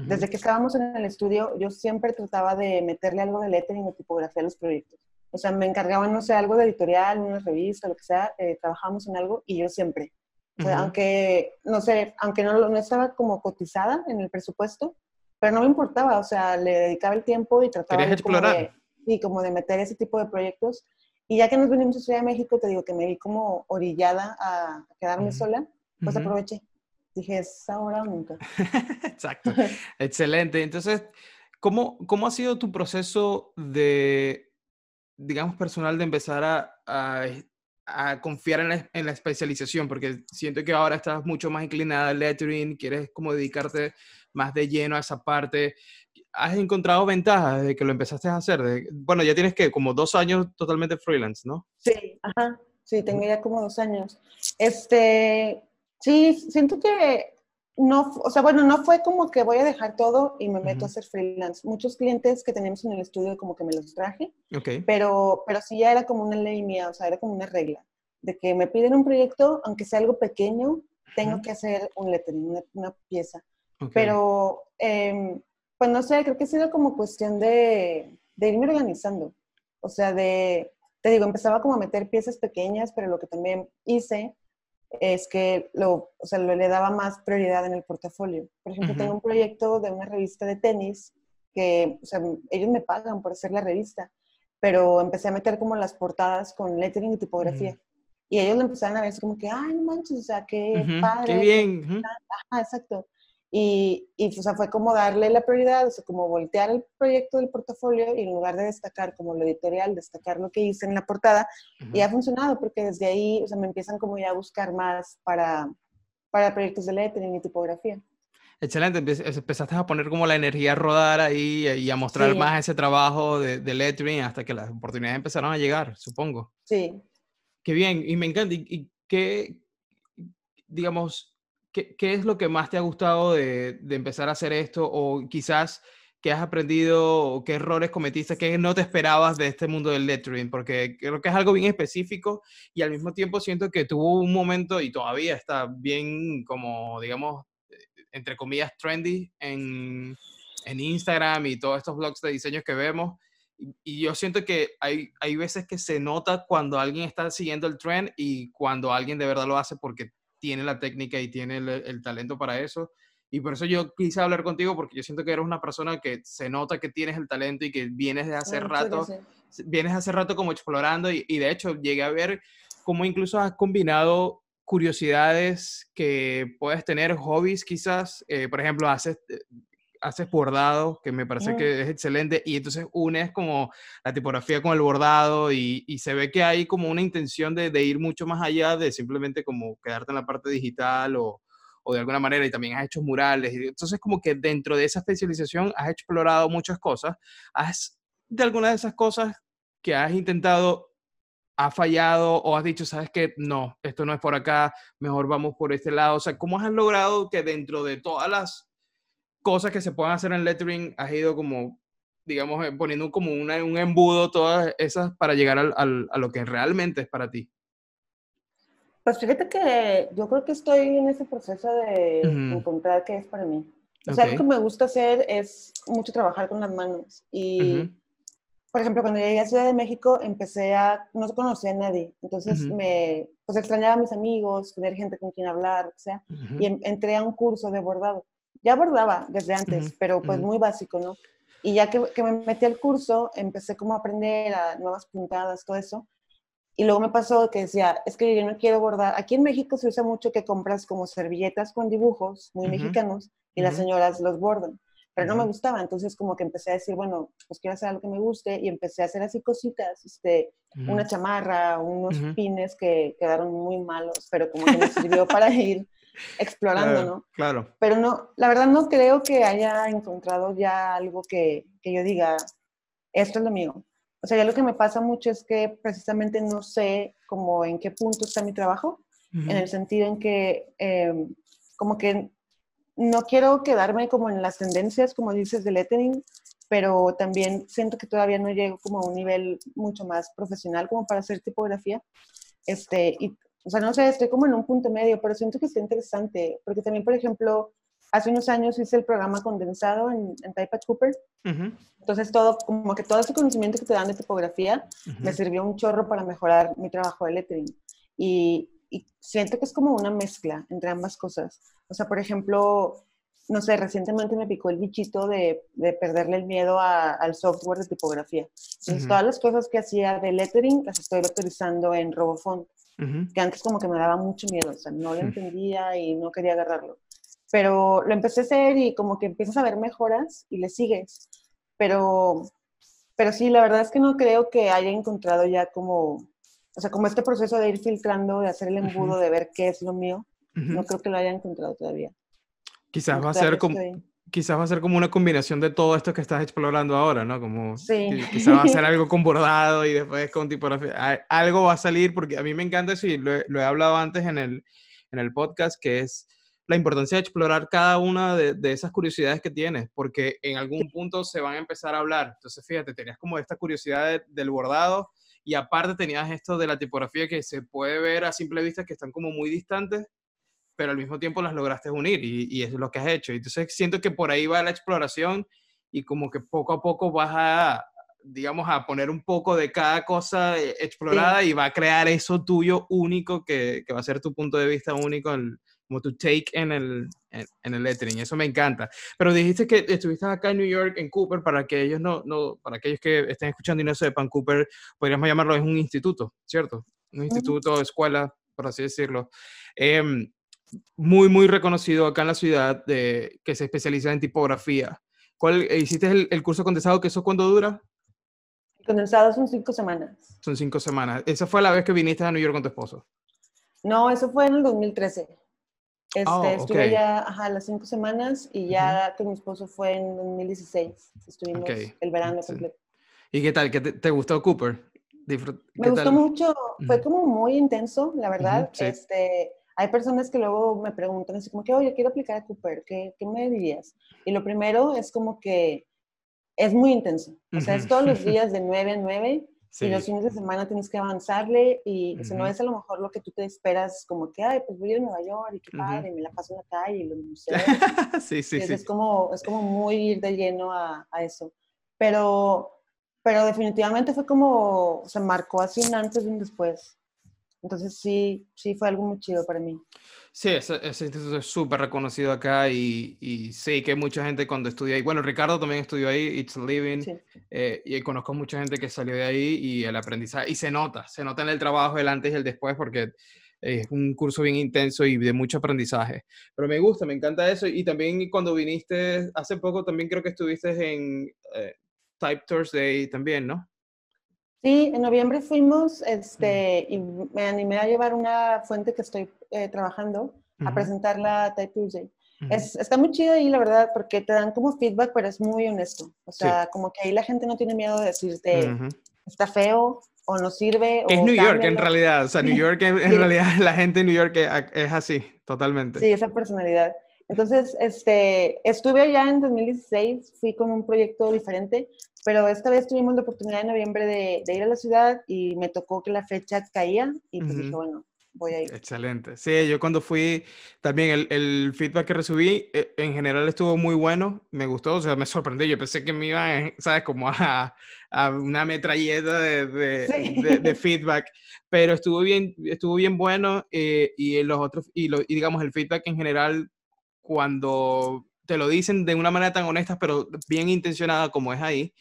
Speaker 2: Desde que estábamos en el estudio, yo siempre trataba de meterle algo de lettering o tipografía a los proyectos. O sea, me encargaban, no sé, algo de editorial, una revista, lo que sea, eh, trabajamos en algo y yo siempre. O sea, aunque, no sé, aunque no, no estaba como cotizada en el presupuesto, pero no me importaba, o sea, le dedicaba el tiempo y trataba
Speaker 1: de, explorar?
Speaker 2: y como de meter ese tipo de proyectos. Y ya que nos venimos a Ciudad de México, te digo que me vi como orillada a, quedarme sola, pues aproveché. Dije, es ahora o nunca.
Speaker 1: Exacto. Excelente. Entonces, ¿cómo, ¿cómo ha sido tu proceso de, digamos, personal de empezar a, a, a confiar en la, en la, especialización? Porque siento que ahora estás mucho más inclinada al lettering, quieres como dedicarte más de lleno a esa parte. ¿Has encontrado ventajas de que lo empezaste a hacer? Bueno, ya tienes que como dos años totalmente freelance, ¿no?
Speaker 2: Sí, ajá, sí, tengo ya como dos años. Este, sí, siento que no, o sea, bueno, no fue como que voy a dejar todo y me meto a hacer freelance. Muchos clientes que tenemos en el estudio como que me los traje,
Speaker 1: okay.
Speaker 2: pero, pero sí ya era como una ley mía, o sea, era como una regla, de que me piden un proyecto, aunque sea algo pequeño, tengo que hacer un lettering, una, una pieza. Pero, eh, pues no sé, creo que ha sido como cuestión de, de, irme organizando. O sea, de, te digo, empezaba como a meter piezas pequeñas, pero lo que también hice es que lo, o sea, le daba más prioridad en el portafolio. Por ejemplo, tengo un proyecto de una revista de tenis que, o sea, ellos me pagan por hacer la revista, pero empecé a meter como las portadas con lettering y tipografía. Y ellos lo empezaron a ver como que, ay, no manches, o sea, qué padre.
Speaker 1: Qué bien.
Speaker 2: Ajá, exacto. Y, y o sea, fue como darle la prioridad, o sea, como voltear el proyecto del portafolio y en lugar de destacar como lo editorial, destacar lo que hice en la portada. Y ha funcionado porque desde ahí, o sea, me empiezan como ya a buscar más para, para proyectos de lettering y tipografía.
Speaker 1: Excelente, empezaste a poner como la energía a rodar ahí y a mostrar más ese trabajo de, de, lettering hasta que las oportunidades empezaron a llegar, supongo.
Speaker 2: Sí.
Speaker 1: Qué bien, y me encanta. ¿Y, y qué, digamos, ¿qué, ¿qué, es lo que más te ha gustado de, de, empezar a hacer esto? O quizás qué has aprendido o qué errores cometiste, qué no te esperabas de este mundo del lettering, porque creo que es algo bien específico y al mismo tiempo siento que tuvo un momento y todavía está bien como, digamos, entre comillas, trendy en, en Instagram y todos estos blogs de diseños que vemos. y, yo siento que hay, hay veces que se nota cuando alguien está siguiendo el trend y cuando alguien de verdad lo hace porque tiene la técnica y tiene el, talento para eso. Y por eso yo quise hablar contigo, porque yo siento que eres una persona que se nota que tienes el talento y que vienes de hace rato, vienes hace rato como explorando y, y, de hecho llegué a ver cómo incluso has combinado curiosidades que puedes tener, hobbies quizás, eh, por ejemplo, haces, eh, haces bordado, que me parece que es excelente, y entonces unes como la tipografía con el bordado y, y se ve que hay como una intención de, de, ir mucho más allá de simplemente como quedarte en la parte digital o, o de alguna manera, y también has hecho murales, y entonces como que dentro de esa especialización has explorado muchas cosas, has de alguna de esas cosas que has intentado ha fallado o has dicho, sabes que no, esto no es por acá, mejor vamos por este lado? O sea, ¿cómo has logrado que dentro de todas las cosas que se puedan hacer en lettering has ido como, digamos, eh, poniendo como una, un embudo todas esas para llegar al, a lo que realmente es para ti?
Speaker 2: Pues fíjate que yo creo que estoy en ese proceso de encontrar qué es para mí. O sea, lo que me gusta hacer es mucho trabajar con las manos. Y por ejemplo, cuando llegué a Ciudad de México, empecé a, no conocía a nadie, entonces me, pues extrañaba a mis amigos, tener gente con quien hablar, o sea, y entré a un curso de bordado. Ya bordaba desde antes, pero pues muy básico, ¿no? Y ya que, que, me metí al curso, empecé como a aprender a nuevas puntadas, todo eso. Y luego me pasó que decía, es que yo no quiero bordar. Aquí en México se usa mucho que compras como servilletas con dibujos muy mexicanos y las señoras los bordan pero no me gustaba, entonces como que empecé a decir, bueno, pues quiero hacer algo que me guste y empecé a hacer así cositas, este, una chamarra, unos pines que quedaron muy malos, pero como que me sirvió para ir explorando, ¿no?
Speaker 1: Claro.
Speaker 2: Pero no, la verdad no creo que haya encontrado ya algo que, que yo diga, esto es lo mío. O sea, ya lo que me pasa mucho es que precisamente no sé como en qué punto está mi trabajo, en el sentido en que em, como que no quiero quedarme como en las tendencias, como dices, de lettering, pero también siento que todavía no llego como a un nivel mucho más profesional como para hacer tipografía. Este, y, o sea, no sé, estoy como en un punto medio, pero siento que está interesante, porque también, por ejemplo, hace unos años hice el programa condensado en, en Typepad Cooper. Entonces, todo, como que todo ese conocimiento que te dan de tipografía me sirvió un chorro para mejorar mi trabajo de lettering. Y, y siento que es como una mezcla entre ambas cosas. O sea, por ejemplo, no sé, recientemente me picó el bichito de, de perderle el miedo al software de tipografía. Entonces, todas las cosas que hacía de lettering las estoy utilizando en RoboFont, que antes como que me daba mucho miedo, o sea, no lo entendía y no quería agarrarlo. Pero lo empecé a hacer y como que empiezas a ver mejoras y le sigues. Pero, pero sí, la verdad es que no creo que haya encontrado ya como o sea, como este proceso de ir filtrando, de hacer el embudo, de ver qué es lo mío, no creo que lo haya encontrado todavía.
Speaker 1: Quizás va a ser como... Quizás va a ser como una combinación de todo esto que estás explorando ahora, ¿no? Como
Speaker 2: sí.
Speaker 1: quizás va a ser algo con bordado y después con tipografía. Algo va a salir porque a mí me encanta eso y lo, he hablado antes en el, en el podcast, que es la importancia de explorar cada una de, de, esas curiosidades que tienes, porque en algún punto se van a empezar a hablar. Entonces, fíjate, tenías como esta curiosidad del bordado, y aparte tenías esto de la tipografía que se puede ver a simple vista que están como muy distantes, pero al mismo tiempo las lograste unir y, y es lo que has hecho. Entonces siento que por ahí va la exploración y como que poco a poco vas a, digamos, a poner un poco de cada cosa eh, explorada y va a crear eso tuyo único que, que, va a ser tu punto de vista único en, como tu take en el, en, el lettering. Eso me encanta. Pero dijiste que estuviste acá en New York, en Cooper, para que ellos no, no para aquellos que estén escuchando y no sepan, Cooper, podríamos llamarlo, es un instituto, ¿cierto? Un instituto, escuela, por así decirlo. Em, muy, muy reconocido acá en la ciudad de, que se especializa en tipografía. ¿Cuál, ¿Hiciste el, el curso condensado? ¿Que eso cuándo dura?
Speaker 2: condensado son cinco semanas.
Speaker 1: Son cinco semanas. ¿Esa fue la vez que viniste a New York con tu esposo?
Speaker 2: No, eso fue en el 2013. Este, oh, Estuve ya ajá, las cinco semanas y ya con mi esposo fue en 2016. Estuvimos el verano completo.
Speaker 1: ¿Y qué tal? ¿Qué te, gustó Cooper?
Speaker 2: Me gustó mucho. Fue como muy intenso, la verdad. este, hay personas que luego me preguntan así como que, oye, quiero aplicar a Cooper, ¿qué, ¿qué, me dirías? Y lo primero es como que es muy intenso. O sea, es todos los días de 9 a 9 y los fines de semana tienes que avanzarle y si no es a lo mejor lo que tú te esperas, como que, ay, pues voy a Nueva York y qué padre, me la paso en la calle y los museos.
Speaker 1: sí, sí,
Speaker 2: sí. Es como, es como muy ir de lleno a, a, eso. Pero, pero definitivamente fue como, se marcó así un antes y un después. Entonces sí, sí fue algo muy chido para mí.
Speaker 1: Sí, ese, instituto es súper reconocido acá y, y, sí, que mucha gente cuando estudia ahí. Bueno, Ricardo también estudió ahí, It's Living, eh, y conozco mucha gente que salió de ahí y el aprendizaje, y se nota, se nota en el trabajo el antes y el después porque es un curso bien intenso y de mucho aprendizaje. Pero me gusta, me encanta eso. Y también cuando viniste hace poco, también creo que estuviste en eh, Type Thursday también, ¿no?
Speaker 2: Sí, en noviembre fuimos este, y me animé a llevar una fuente que estoy eh, trabajando a presentarla a Type Tuesday. es, está muy chido ahí, la verdad, porque te dan como feedback, pero es muy honesto. O sea, como que ahí la gente no tiene miedo de decirte, está feo o no sirve.
Speaker 1: Es New York en realidad. O sea, New York en, realidad, la gente en New York es así, totalmente.
Speaker 2: Sí, esa personalidad. Entonces, este, estuve allá en 2016, fui con un proyecto diferente, pero esta vez tuvimos la oportunidad en noviembre de, ir a la ciudad y me tocó que la fecha caía y pues dije, bueno, voy a ir.
Speaker 1: Excelente. Sí, yo cuando fui, también el, el, feedback que recibí eh, en general estuvo muy bueno, me gustó, o sea, me sorprendió, yo pensé que me iba, ¿sabes? Como a, a una metralleta de, de, de, feedback, pero estuvo bien, estuvo bien bueno eh, y los otros, y, lo, y digamos, el feedback en general cuando te lo dicen de una manera tan honesta, pero bien intencionada como es ahí,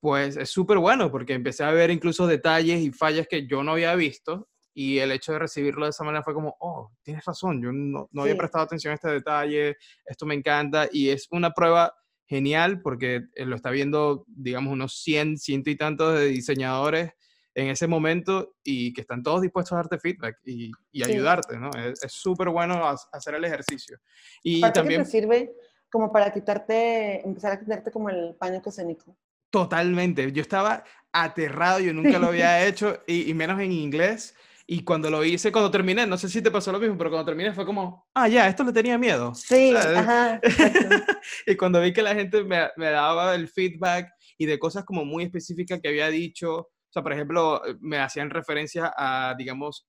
Speaker 1: pues es súper bueno porque empecé a ver incluso detalles y fallas que yo no había visto y el hecho de recibirlo de esa manera fue como, oh, tienes razón, yo no, no había prestado atención a este detalle, esto me encanta y es una prueba genial porque eh, lo está viendo, digamos, unos 100, ciento y tantos de diseñadores en ese momento y que están todos dispuestos a darte feedback y, y ayudarte, ¿no? Es súper bueno hacer el ejercicio. Y
Speaker 2: también... te sirve como para quitarte, empezar a quitarte como el pánico escénico.
Speaker 1: Totalmente. Yo estaba aterrado, yo nunca lo había hecho, y, y, menos en inglés. Y cuando lo hice, cuando terminé, no sé si te pasó lo mismo, pero cuando terminé fue como, ah, ya, esto le tenía miedo.
Speaker 2: Sí, ajá.
Speaker 1: y cuando vi que la gente me, me, daba el feedback y de cosas como muy específicas que había dicho, sea, por ejemplo, eh, me hacían referencia a, digamos,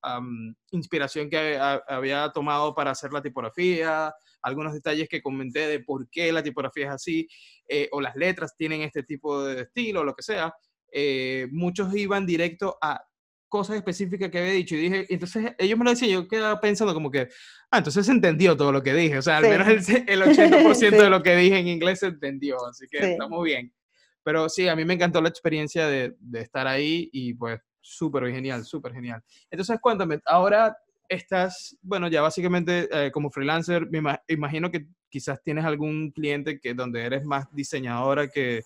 Speaker 1: inspiración que había tomado para hacer la tipografía, algunos detalles que comenté de por qué la tipografía es así, eh, o las letras tienen este tipo de estilo, o lo que sea. Eh, muchos iban directo a cosas específicas que había dicho y dije, entonces ellos me lo decían, yo quedaba pensando como que, ah, entonces se entendió todo lo que dije, o sea, al menos el, el 80% de lo que dije en inglés se entendió, así que estamos bien. Pero sí, a mí me encantó la experiencia de, de estar ahí y pues súper genial, súper genial. Entonces cuéntame, ahora estás, bueno, ya básicamente eh, como freelancer, me imagino que quizás tienes algún cliente que donde eres más diseñadora que,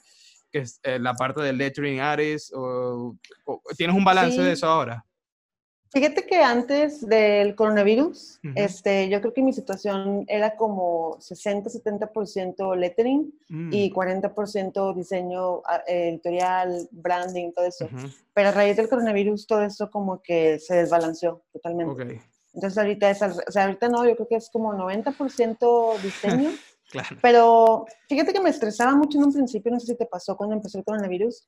Speaker 1: que eh, la parte del lettering artist o, tienes un balance de eso ahora.
Speaker 2: Fíjate que antes del coronavirus, este, yo creo que mi situación era como 60-70% lettering y 40% mm. diseño ah, editorial, branding, todo eso. Pero a raíz del coronavirus todo eso como que se desbalanceó totalmente. Entonces ahorita es, o sea, ahorita no, yo creo que es como 90% diseño. claro. Pero fíjate que me estresaba mucho en un principio, no sé si te pasó cuando empezó el coronavirus,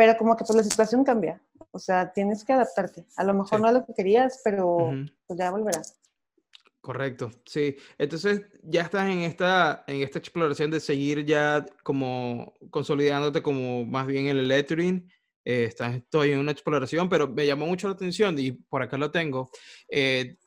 Speaker 2: pero como que pues la situación cambia. O sea, tienes que adaptarte. A lo mejor no es lo que querías, pero pues ya volverá.
Speaker 1: Correcto, sí. Entonces ya estás en esta, en esta exploración de seguir ya como consolidándote como más bien en el lettering. Eh, estás, estoy en una exploración, pero me llamó mucho la atención y por acá lo tengo. Eh,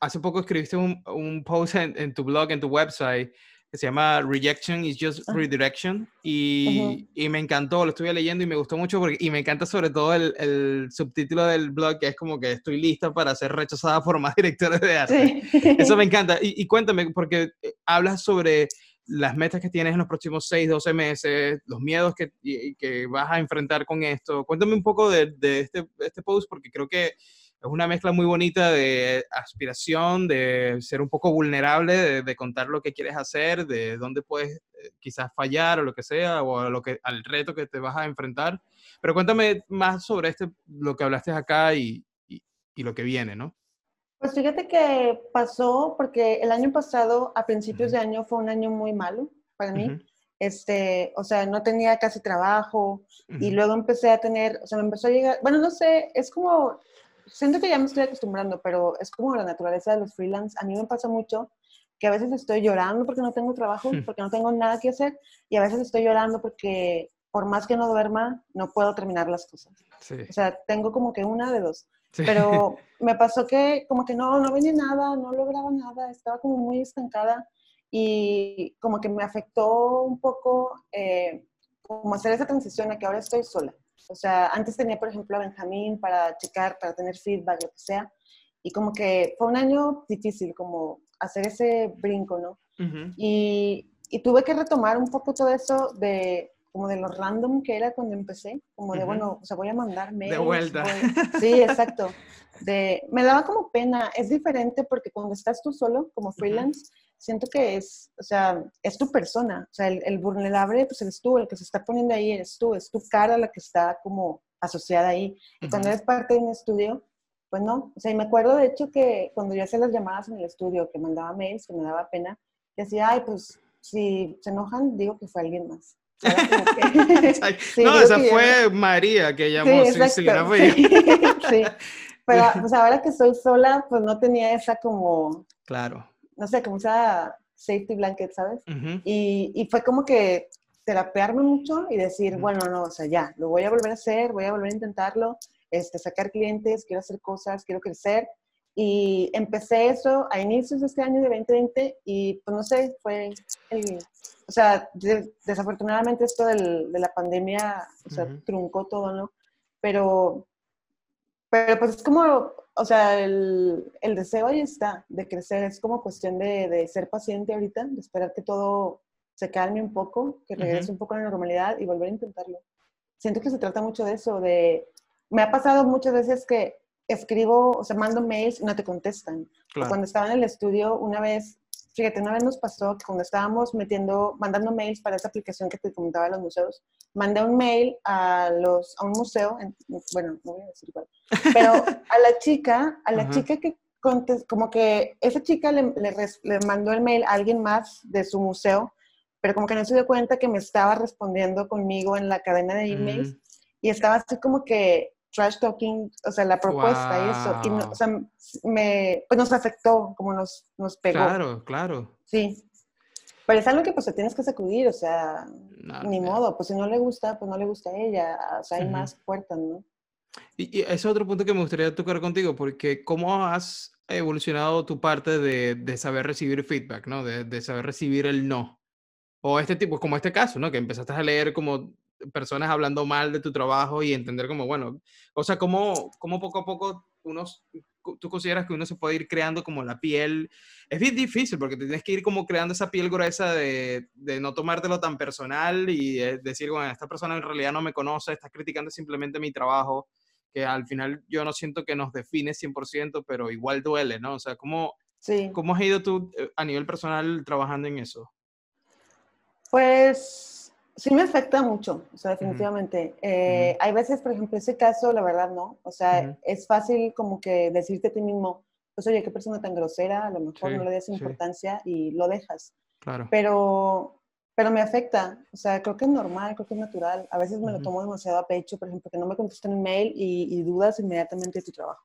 Speaker 1: hace poco escribiste un, un post en, tu blog, en tu website, que se llama Rejection is Just ah. Redirection y, y, me encantó, lo estuve leyendo y me gustó mucho porque, y me encanta sobre todo el, el, subtítulo del blog que es como que estoy lista para ser rechazada por más directores de arte. Eso me encanta. Y, y, cuéntame, porque eh, hablas sobre las metas que tienes en los próximos 6, 12 meses, los miedos que, que vas a enfrentar con esto. Cuéntame un poco de, de este, este post porque creo que es una mezcla muy bonita de aspiración, de ser un poco vulnerable, de, contar lo que quieres hacer, de dónde puedes eh, quizás fallar o lo que sea, o lo que, al reto que te vas a enfrentar. Pero cuéntame más sobre este, lo que hablaste acá y, y, lo que viene, ¿no?
Speaker 2: Pues fíjate que pasó porque el año pasado, a principios de año, fue un año muy malo para mí. Este, o sea, no tenía casi trabajo y luego empecé a tener, o sea, me empezó a llegar, bueno, no sé, es como siento que ya me estoy acostumbrando, pero es como la naturaleza de los freelance. A mí me pasa mucho que a veces estoy llorando porque no tengo trabajo, porque no tengo nada que hacer, y a veces estoy llorando porque, por más que no duerma, no puedo terminar las cosas. O sea, tengo como que una de dos. Pero me pasó que como que no, no venía nada, no lograba nada, estaba como muy estancada y como que me afectó un poco eh, como hacer esa transición a que ahora estoy sola. O sea, antes tenía, por ejemplo, a Benjamín para checar, para tener feedback, lo que sea. Y como que fue un año difícil, como hacer ese brinco, ¿no? y, y, tuve que retomar un poco todo eso de como de lo random que era cuando empecé, como de, bueno, o sea, voy a mandar mails.
Speaker 1: De vuelta.
Speaker 2: Sí, exacto. De, me daba como pena, es diferente porque cuando estás tú solo, como freelance, siento que es, o sea, es tu persona, o sea, el, vulnerable, pues eres tú, el que se está poniendo ahí eres tú, es tu cara la que está como asociada ahí. Y cuando eres parte de un estudio, pues no, o sea, y me acuerdo de hecho que cuando yo hacía las llamadas en el estudio, que mandaba mails, que me daba pena, decía, ay, pues si se enojan, digo que fue alguien más.
Speaker 1: no, esa fue María que llamó, sí, sí, sí,
Speaker 2: sí, Pero pues ahora que soy sola, pues no tenía esa como...
Speaker 1: Claro
Speaker 2: no sé, como esa safety blanket, ¿sabes? y, y, fue como que terapearme mucho y decir, bueno, no, o sea, ya, lo voy a volver a hacer, voy a volver a intentarlo, este, sacar clientes, quiero hacer cosas, quiero crecer. Y empecé eso a inicios de este año de 2020 y pues no sé, fue el, o sea, desafortunadamente esto del, de la pandemia, o sea, truncó todo, ¿no? Pero, pero pues es como o sea, el, el, deseo ahí está, de crecer. Es como cuestión de, de, ser paciente ahorita, de esperar que todo se calme un poco, que regrese un poco a la normalidad y volver a intentarlo. Siento que se trata mucho de eso, de... Me ha pasado muchas veces que escribo, o sea, mando mails y no te contestan. Cuando estaba en el estudio, una vez, fíjate, una vez nos pasó que cuando estábamos metiendo, mandando mails para esa aplicación que te comentaba de los museos, mandé un mail a, los, a un museo, bueno, no voy a decir cuál, pero a la chica, a la chica que como que esa chica le, le, mandó el mail a alguien más de su museo, pero como que no se dio cuenta que me estaba respondiendo conmigo en la cadena de emails y estaba así como que trash talking, o sea, la propuesta y eso, y o sea, me, pues nos afectó, como nos, nos pegó.
Speaker 1: Claro, claro.
Speaker 2: Sí. Pero es algo que pues te tienes que sacudir, o sea, ni modo, pues si no le gusta, pues no le gusta a ella, o sea, hay más puertas, ¿no?
Speaker 1: Y, ese es otro punto que me gustaría tocar contigo, porque ¿cómo has evolucionado tu parte de, de saber recibir feedback, ¿no? De, de, saber recibir el no. O este tipo, como este caso, ¿no? Que empezaste a leer como personas hablando mal de tu trabajo y entender como, bueno, o sea, cómo, cómo poco a poco unos tú consideras que uno se puede ir creando como la piel. Es bien difícil porque tienes que ir como creando esa piel gruesa de, de no tomártelo tan personal y decir, bueno, esta persona en realidad no me conoce, está criticando simplemente mi trabajo, que al final yo no siento que nos define 100%, pero igual duele, ¿no? O sea, ¿cómo, sí. ¿cómo has ido tú eh, a nivel personal trabajando en eso?
Speaker 2: Pues Sí me afecta mucho, o sea, definitivamente. Eh, hay veces, por ejemplo, ese caso, la verdad, no. O sea, es fácil como que decirte a ti mismo, pues oye, qué persona tan grosera, a lo mejor no le das importancia y lo dejas. Claro. Pero, pero me afecta, o sea, creo que es normal, creo que es natural. A veces me lo tomo demasiado a pecho, por ejemplo, que no me contestan un mail y, dudas inmediatamente de tu trabajo.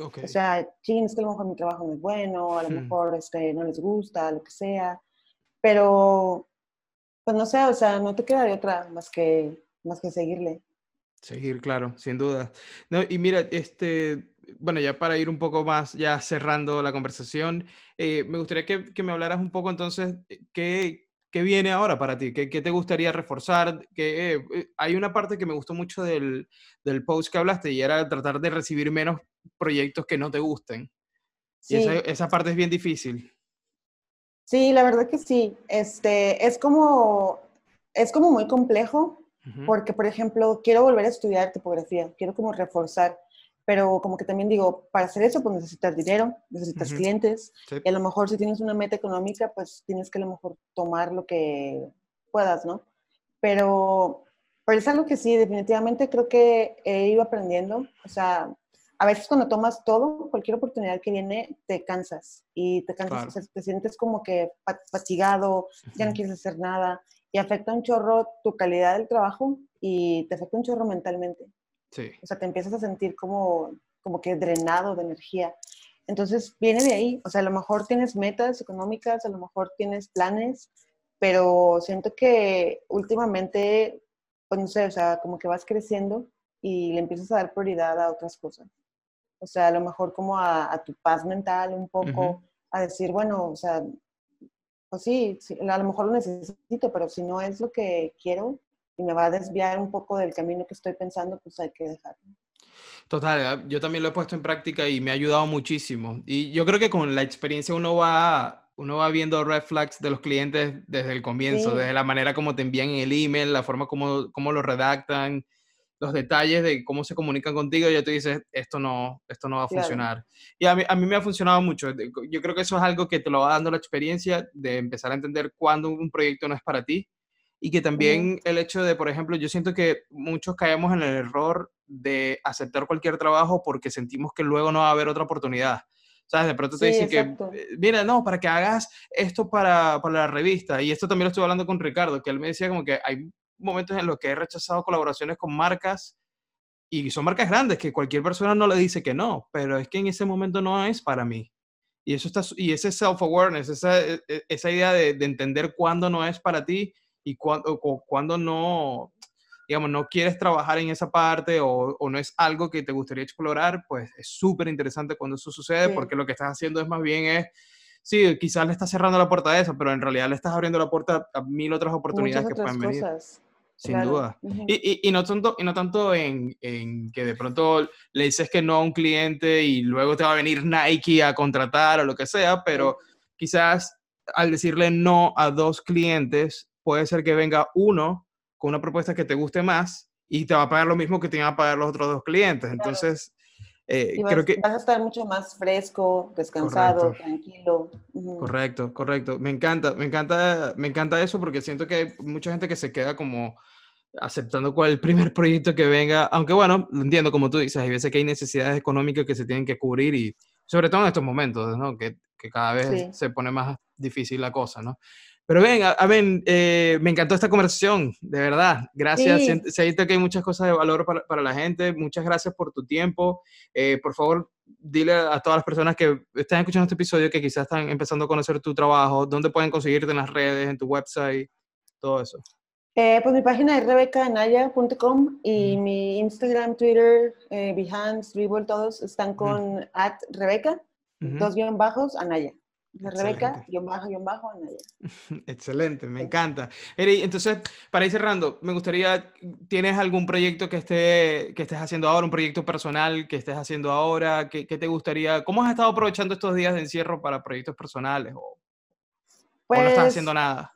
Speaker 2: O sea, ching, es que a lo mejor mi trabajo no es bueno, a lo mejor este, no les gusta, lo que sea. Pero pues no sé, o sea, no te queda de otra más que, más que seguirle.
Speaker 1: Seguir, claro, sin duda. No, y mira, este, bueno, ya para ir un poco más, ya cerrando la conversación, eh, me gustaría que, que, me hablaras un poco entonces, eh, ¿qué, qué viene ahora para ti? ¿Qué, qué te gustaría reforzar? Que, eh, hay una parte que me gustó mucho del, del, post que hablaste y era tratar de recibir menos proyectos que no te gusten. Sí. Y esa, esa parte es bien difícil.
Speaker 2: Sí, la verdad que sí. Este, es como, es como muy complejo, porque, por ejemplo, quiero volver a estudiar tipografía, quiero como reforzar, pero como que también digo, para hacer eso, pues necesitas dinero, necesitas clientes, y a lo mejor si tienes una meta económica, pues tienes que a lo mejor tomar lo que puedas, ¿no? Pero, pero es algo que sí, definitivamente creo que he ido aprendiendo, o sea, a veces cuando tomas todo, cualquier oportunidad que viene, te cansas y te cansas, te sientes como que fatigado, ya no quieres hacer nada y afecta un chorro tu calidad del trabajo y te afecta un chorro mentalmente. Sí. O sea, te empiezas a sentir como, como que drenado de energía. Entonces viene de ahí, o sea, a lo mejor tienes metas económicas, a lo mejor tienes planes, pero siento que últimamente pues no sé, o sea, como que vas creciendo y le empiezas a dar prioridad a otras cosas. O sea, a lo mejor como a, tu paz mental un poco, a decir, bueno, o sea, pues sí, a lo mejor lo necesito, pero si no es lo que quiero y me va a desviar un poco del camino que estoy pensando, pues hay que dejarlo.
Speaker 1: Total, yo también lo he puesto en práctica y me ha ayudado muchísimo. Y yo creo que con la experiencia uno va, uno va viendo red flags de los clientes desde el comienzo, desde la manera como te envían el email, la forma como, como lo redactan, los detalles de cómo se comunican contigo, y ya tú dices, esto no, esto no va a funcionar. Y a mí, a mí me ha funcionado mucho. Yo creo que eso es algo que te lo va dando la experiencia de empezar a entender cuándo un proyecto no es para ti. Y que también el hecho de, por ejemplo, yo siento que muchos caemos en el error de aceptar cualquier trabajo porque sentimos que luego no va a haber otra oportunidad. ¿Sabes? De pronto te dicen que, eh, mira, no, para que hagas esto para, para, la revista. Y esto también lo estuve hablando con Ricardo, que él me decía como que hay momentos en los que he rechazado colaboraciones con marcas y son marcas grandes que cualquier persona no le dice que no, pero es que en ese momento no es para mí. Y eso está y ese self-awareness, esa, e, e, esa idea de, de, entender cuándo no es para ti y cuándo, cuándo no, digamos, no quieres trabajar en esa parte o, o no es algo que te gustaría explorar, pues es súper interesante cuando eso sucede porque lo que estás haciendo es más bien es, sí, quizás le estás cerrando la puerta a eso, pero en realidad le estás abriendo la puerta a mil otras oportunidades que pueden venir. Sin duda. y, y, y, no tanto, y no tanto en, en, que de pronto le dices que no a un cliente y luego te va a venir Nike a contratar o lo que sea, pero quizás al decirle no a dos clientes, puede ser que venga uno con una propuesta que te guste más y te va a pagar lo mismo que te iban a pagar los otros dos clientes. Entonces,
Speaker 2: eh, creo que... Vas a estar mucho más fresco, descansado, tranquilo.
Speaker 1: Correcto, correcto. Me encanta, me encanta, me encanta eso porque siento que hay mucha gente que se queda como aceptando cuál el primer proyecto que venga, aunque bueno, entiendo como tú dices, hay veces que hay necesidades económicas que se tienen que cubrir y sobre todo en estos momentos, ¿no? Que, que cada vez se pone más difícil la cosa, ¿no? Pero venga, a, ver, eh, me encantó esta conversación, de verdad. Gracias. Sí. que hay muchas cosas de valor para, para, la gente. Muchas gracias por tu tiempo. Eh, por favor, dile a todas las personas que están escuchando este episodio que quizás están empezando a conocer tu trabajo, dónde pueden conseguirte en las redes, en tu website, todo eso.
Speaker 2: Eh, pues mi página es rebecanaya.com y mi Instagram, Twitter, eh, Behance, Dribble, todos están con at Rebeca, dos guion bajos, Anaya. Rebeca, guion bajo, guion bajo, Anaya.
Speaker 1: Excelente, me encanta. Eri, entonces, para ir cerrando, me gustaría, ¿tienes algún proyecto que, esté, que estés haciendo ahora, un proyecto personal que estés haciendo ahora? ¿Qué, qué te gustaría? ¿Cómo has estado aprovechando estos días de encierro para proyectos personales? ¿O, pues, no estás pues haciendo nada?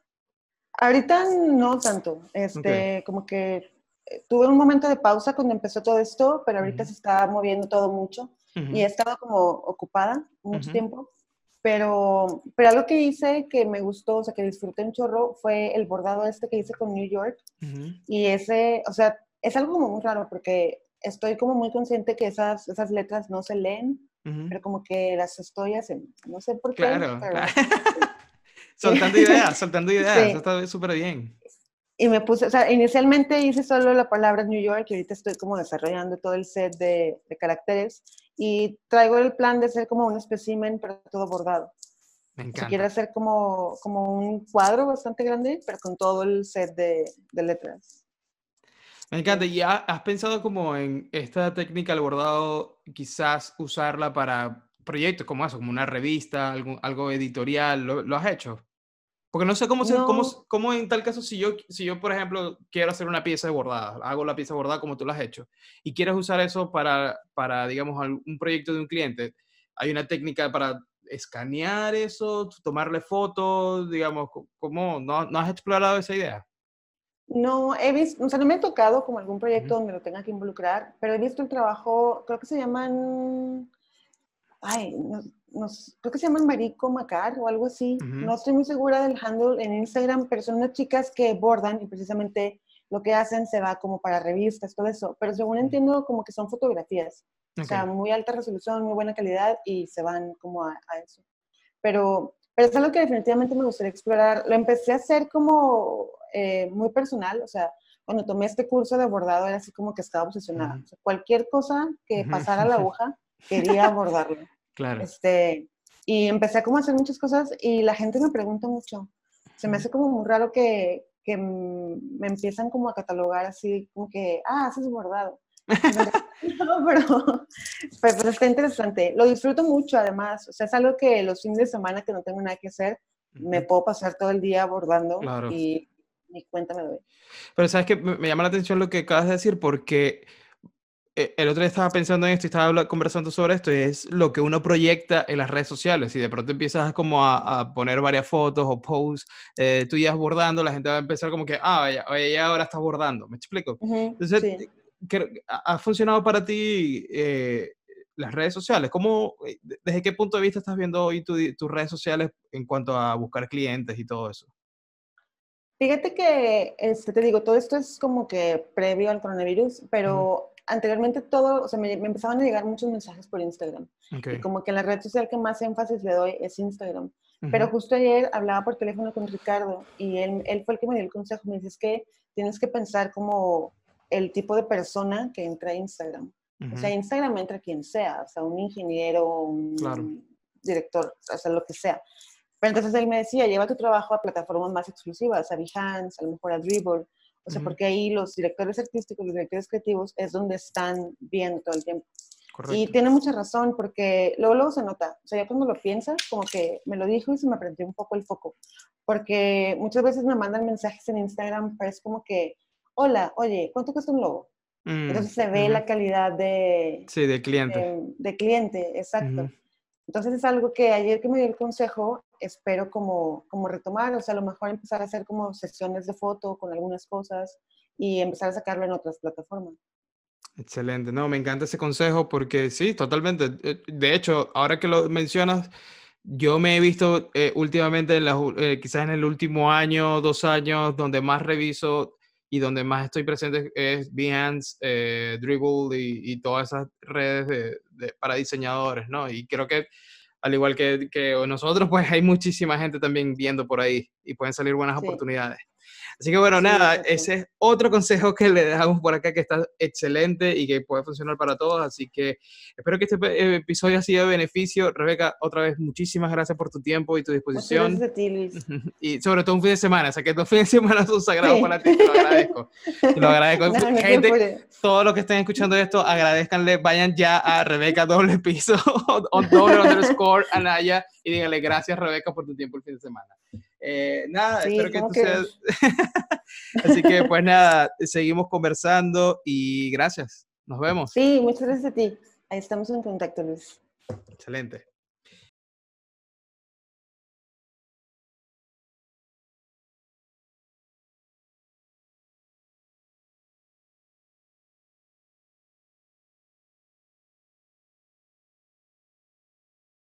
Speaker 2: Ahorita no tanto. Este, como que eh, tuve un momento de pausa cuando empezó todo esto, pero ahorita se está moviendo todo mucho y he estado como ocupada mucho tiempo. Pero, pero algo que hice que me gustó, o sea, que disfruté un chorro, fue el bordado este que hice con New York. Y ese, o sea, es algo como muy raro porque estoy como muy consciente que esas, esas letras no se leen, pero como que las estoy haciendo. No sé por qué. Claro, claro.
Speaker 1: soltando ideas, soltando ideas, eso está súper bien.
Speaker 2: Y me puse, o sea, inicialmente hice solo la palabra New York y ahorita estoy como desarrollando todo el set de, de caracteres y traigo el plan de ser como un espécimen, pero todo bordado. Me encanta. Si quiero hacer como, como un cuadro bastante grande, pero con todo el set de, de letras.
Speaker 1: Me encanta. ¿Y has pensado como en esta técnica del bordado, quizás usarla para proyectos como eso, como una revista, algo, algo editorial? ¿Lo, ¿Lo, has hecho? Porque no sé cómo, cómo, cómo, en tal caso, si yo, si yo, por ejemplo, quiero hacer una pieza de bordada, hago la pieza bordada como tú la has hecho, y quieres usar eso para, para, digamos, un proyecto de un cliente, hay una técnica para escanear eso, tomarle fotos, digamos, ¿cómo? ¿No, ¿No has explorado esa idea?
Speaker 2: No, he visto, o sea, no me ha tocado como algún proyecto donde lo tenga que involucrar, pero he visto el trabajo, creo que se llaman, ay, no, creo que se llaman Marico Macar o algo así. No estoy muy segura del handle en Instagram, pero son unas chicas que bordan y precisamente lo que hacen se va como para revistas, todo eso. Pero según entiendo, como que son fotografías. O sea, muy alta resolución, muy buena calidad y se van como a, eso. Pero, pero es algo que definitivamente me gustaría explorar. Lo empecé a hacer como eh, muy personal, o sea, cuando tomé este curso de bordado era así como que estaba obsesionada. cualquier cosa que pasara la aguja, quería abordarlo. Claro. Este, y empecé a como hacer muchas cosas y la gente me pregunta mucho. Se me hace como muy raro que, que me empiezan como a catalogar así, como que, ah, haces bordado. no, pero, pero, está interesante. Lo disfruto mucho además. O sea, es algo que los fines de semana que no tengo nada que hacer, me puedo pasar todo el día bordando y ni cuenta me doy.
Speaker 1: Pero sabes que me llama la atención lo que acabas de decir porque el otro día estaba pensando en esto y estaba conversando sobre esto, y es lo que uno proyecta en las redes sociales. Y de pronto empiezas como a, poner varias fotos o posts eh, tuyas bordando, la gente va a empezar como que, ah, vaya, ahora estás bordando. ¿Me explico? Entonces, ¿ha funcionado para ti eh, las redes sociales? ¿Cómo, ¿Desde qué punto de vista estás viendo hoy tus redes sociales en cuanto a buscar clientes y todo eso?
Speaker 2: Fíjate que, este, te digo, todo esto es como que previo al coronavirus, pero anteriormente todo, o sea, me, empezaban a llegar muchos mensajes por Instagram. Y como que la red social que más énfasis le doy es Instagram. Pero justo ayer hablaba por teléfono con Ricardo y él, él fue el que me dio el consejo. Me dice, es que tienes que pensar como el tipo de persona que entra a Instagram. O sea, Instagram entra quien sea, o sea, un ingeniero, un director, o sea, lo que sea. Pero entonces él me decía, lleva tu trabajo a plataformas más exclusivas, a Behance, a lo mejor a Dribble, o sea, porque ahí los directores artísticos, los directores creativos es donde están viendo todo el tiempo. Y tiene mucha razón, porque luego, luego se nota. O sea, ya cuando lo piensas, como que me lo dijo y se me prendió un poco el foco. Porque muchas veces me mandan mensajes en Instagram, parece como que, hola, oye, ¿cuánto cuesta un logo? Mm, Entonces se ve la calidad de...
Speaker 1: Sí, de cliente.
Speaker 2: De, cliente, exacto. Entonces es algo que ayer que me dio el consejo, espero como, como retomar, o sea, a lo mejor empezar a hacer como sesiones de foto con algunas cosas y empezar a sacarlo en otras plataformas.
Speaker 1: Excelente, no, me encanta ese consejo porque sí, totalmente. Eh, de hecho, ahora que lo mencionas, yo me he visto eh, últimamente, en eh, quizás en el último año, dos años, donde más reviso y donde más estoy presente es Behance, eh, Dribble y, todas esas redes de, para diseñadores, ¿no? Y creo que al igual que, que, nosotros, pues hay muchísima gente también viendo por ahí y pueden salir buenas oportunidades. Así que bueno, nada, ese es otro consejo que le dejamos por acá que está excelente y que puede funcionar para todos. Así que espero que este eh, episodio ha sido de beneficio. Rebeca, otra vez, muchísimas gracias por tu tiempo y tu disposición.
Speaker 2: gracias a ti, Luis.
Speaker 1: Y sobre todo un fin de semana, o sea que dos fines de semana son sagrados para ti, te lo agradezco. Te lo agradezco. Gente, todos los que estén escuchando esto, agradezcanle, vayan ya a Rebeca doble piso o doble underscore Anaya y díganle gracias Rebeca por tu tiempo el fin de semana. Eh, nada, espero que tú seas... Así que pues nada, seguimos conversando y gracias. Nos vemos.
Speaker 2: Sí, muchas gracias a ti. Ahí estamos en contacto, Luis.
Speaker 1: Excelente.